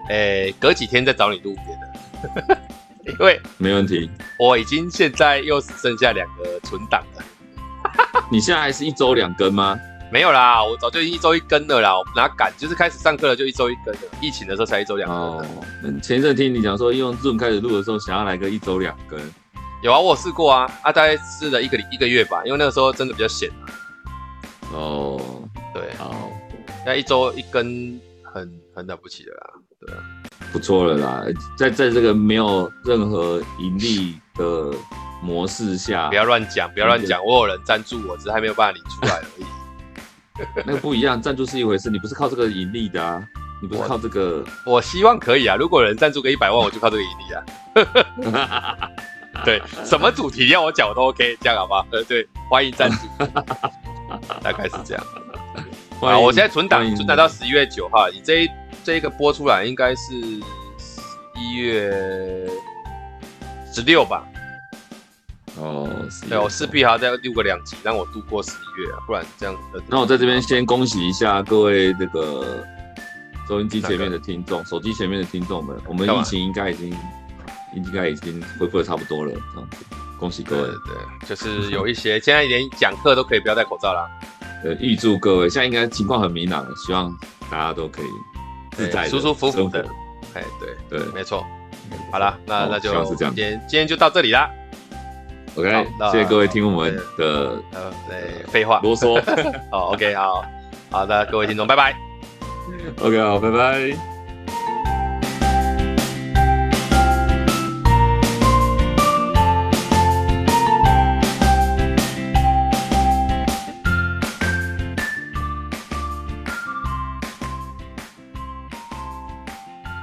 诶、欸，隔几天再找你录别的。因为没问题，我已经现在又只剩下两个存档了。你现在还是一周两更吗？没有啦，我早就一周一更了啦。我哪敢，就是开始上课了就一周一更了。疫情的时候才一周两更。哦，前一阵听你讲说用 Zoom 开始录的时候，想要来个一周两更。有啊，我试过啊，啊，大概试了一个一个月吧，因为那个时候真的比较闲。哦，对，好，那一周一更很很了不起的啦，对啊。不错了啦，在在这个没有任何盈利的模式下，不要乱讲，不要乱讲。我有人赞助我，只是还没有办法领出来而已。那个不一样，赞助是一回事，你不是靠这个盈利的啊，你不是靠这个。我，我希望可以啊，如果有人赞助个一百万，我就靠这个盈利啊。对，什么主题要我讲我都 OK，这样好不好？呃，对，欢迎赞助，大概是这样。啊，我现在存档存档到十一月九号，你这一。这一个播出来应该是一月十六吧？哦，对，我势必还要再录个两集，让我度过十一月啊，不然这样。那我在这边先恭喜一下各位这个收音机前面的听众、手机前面的听众们，我们疫情应该已经应该已经恢复的差不多了，这样子，恭喜各位。对，就是有一些现在连讲课都可以不要戴口罩啦。呃，预祝各位现在应该情况很明朗了，希望大家都可以。舒舒服服的，哎，对对，没错。好了，那那就今天今天就到这里啦。OK，谢谢各位听我们的呃，废话啰嗦。好，OK，好好的，各位听众，拜拜。OK，好，拜拜。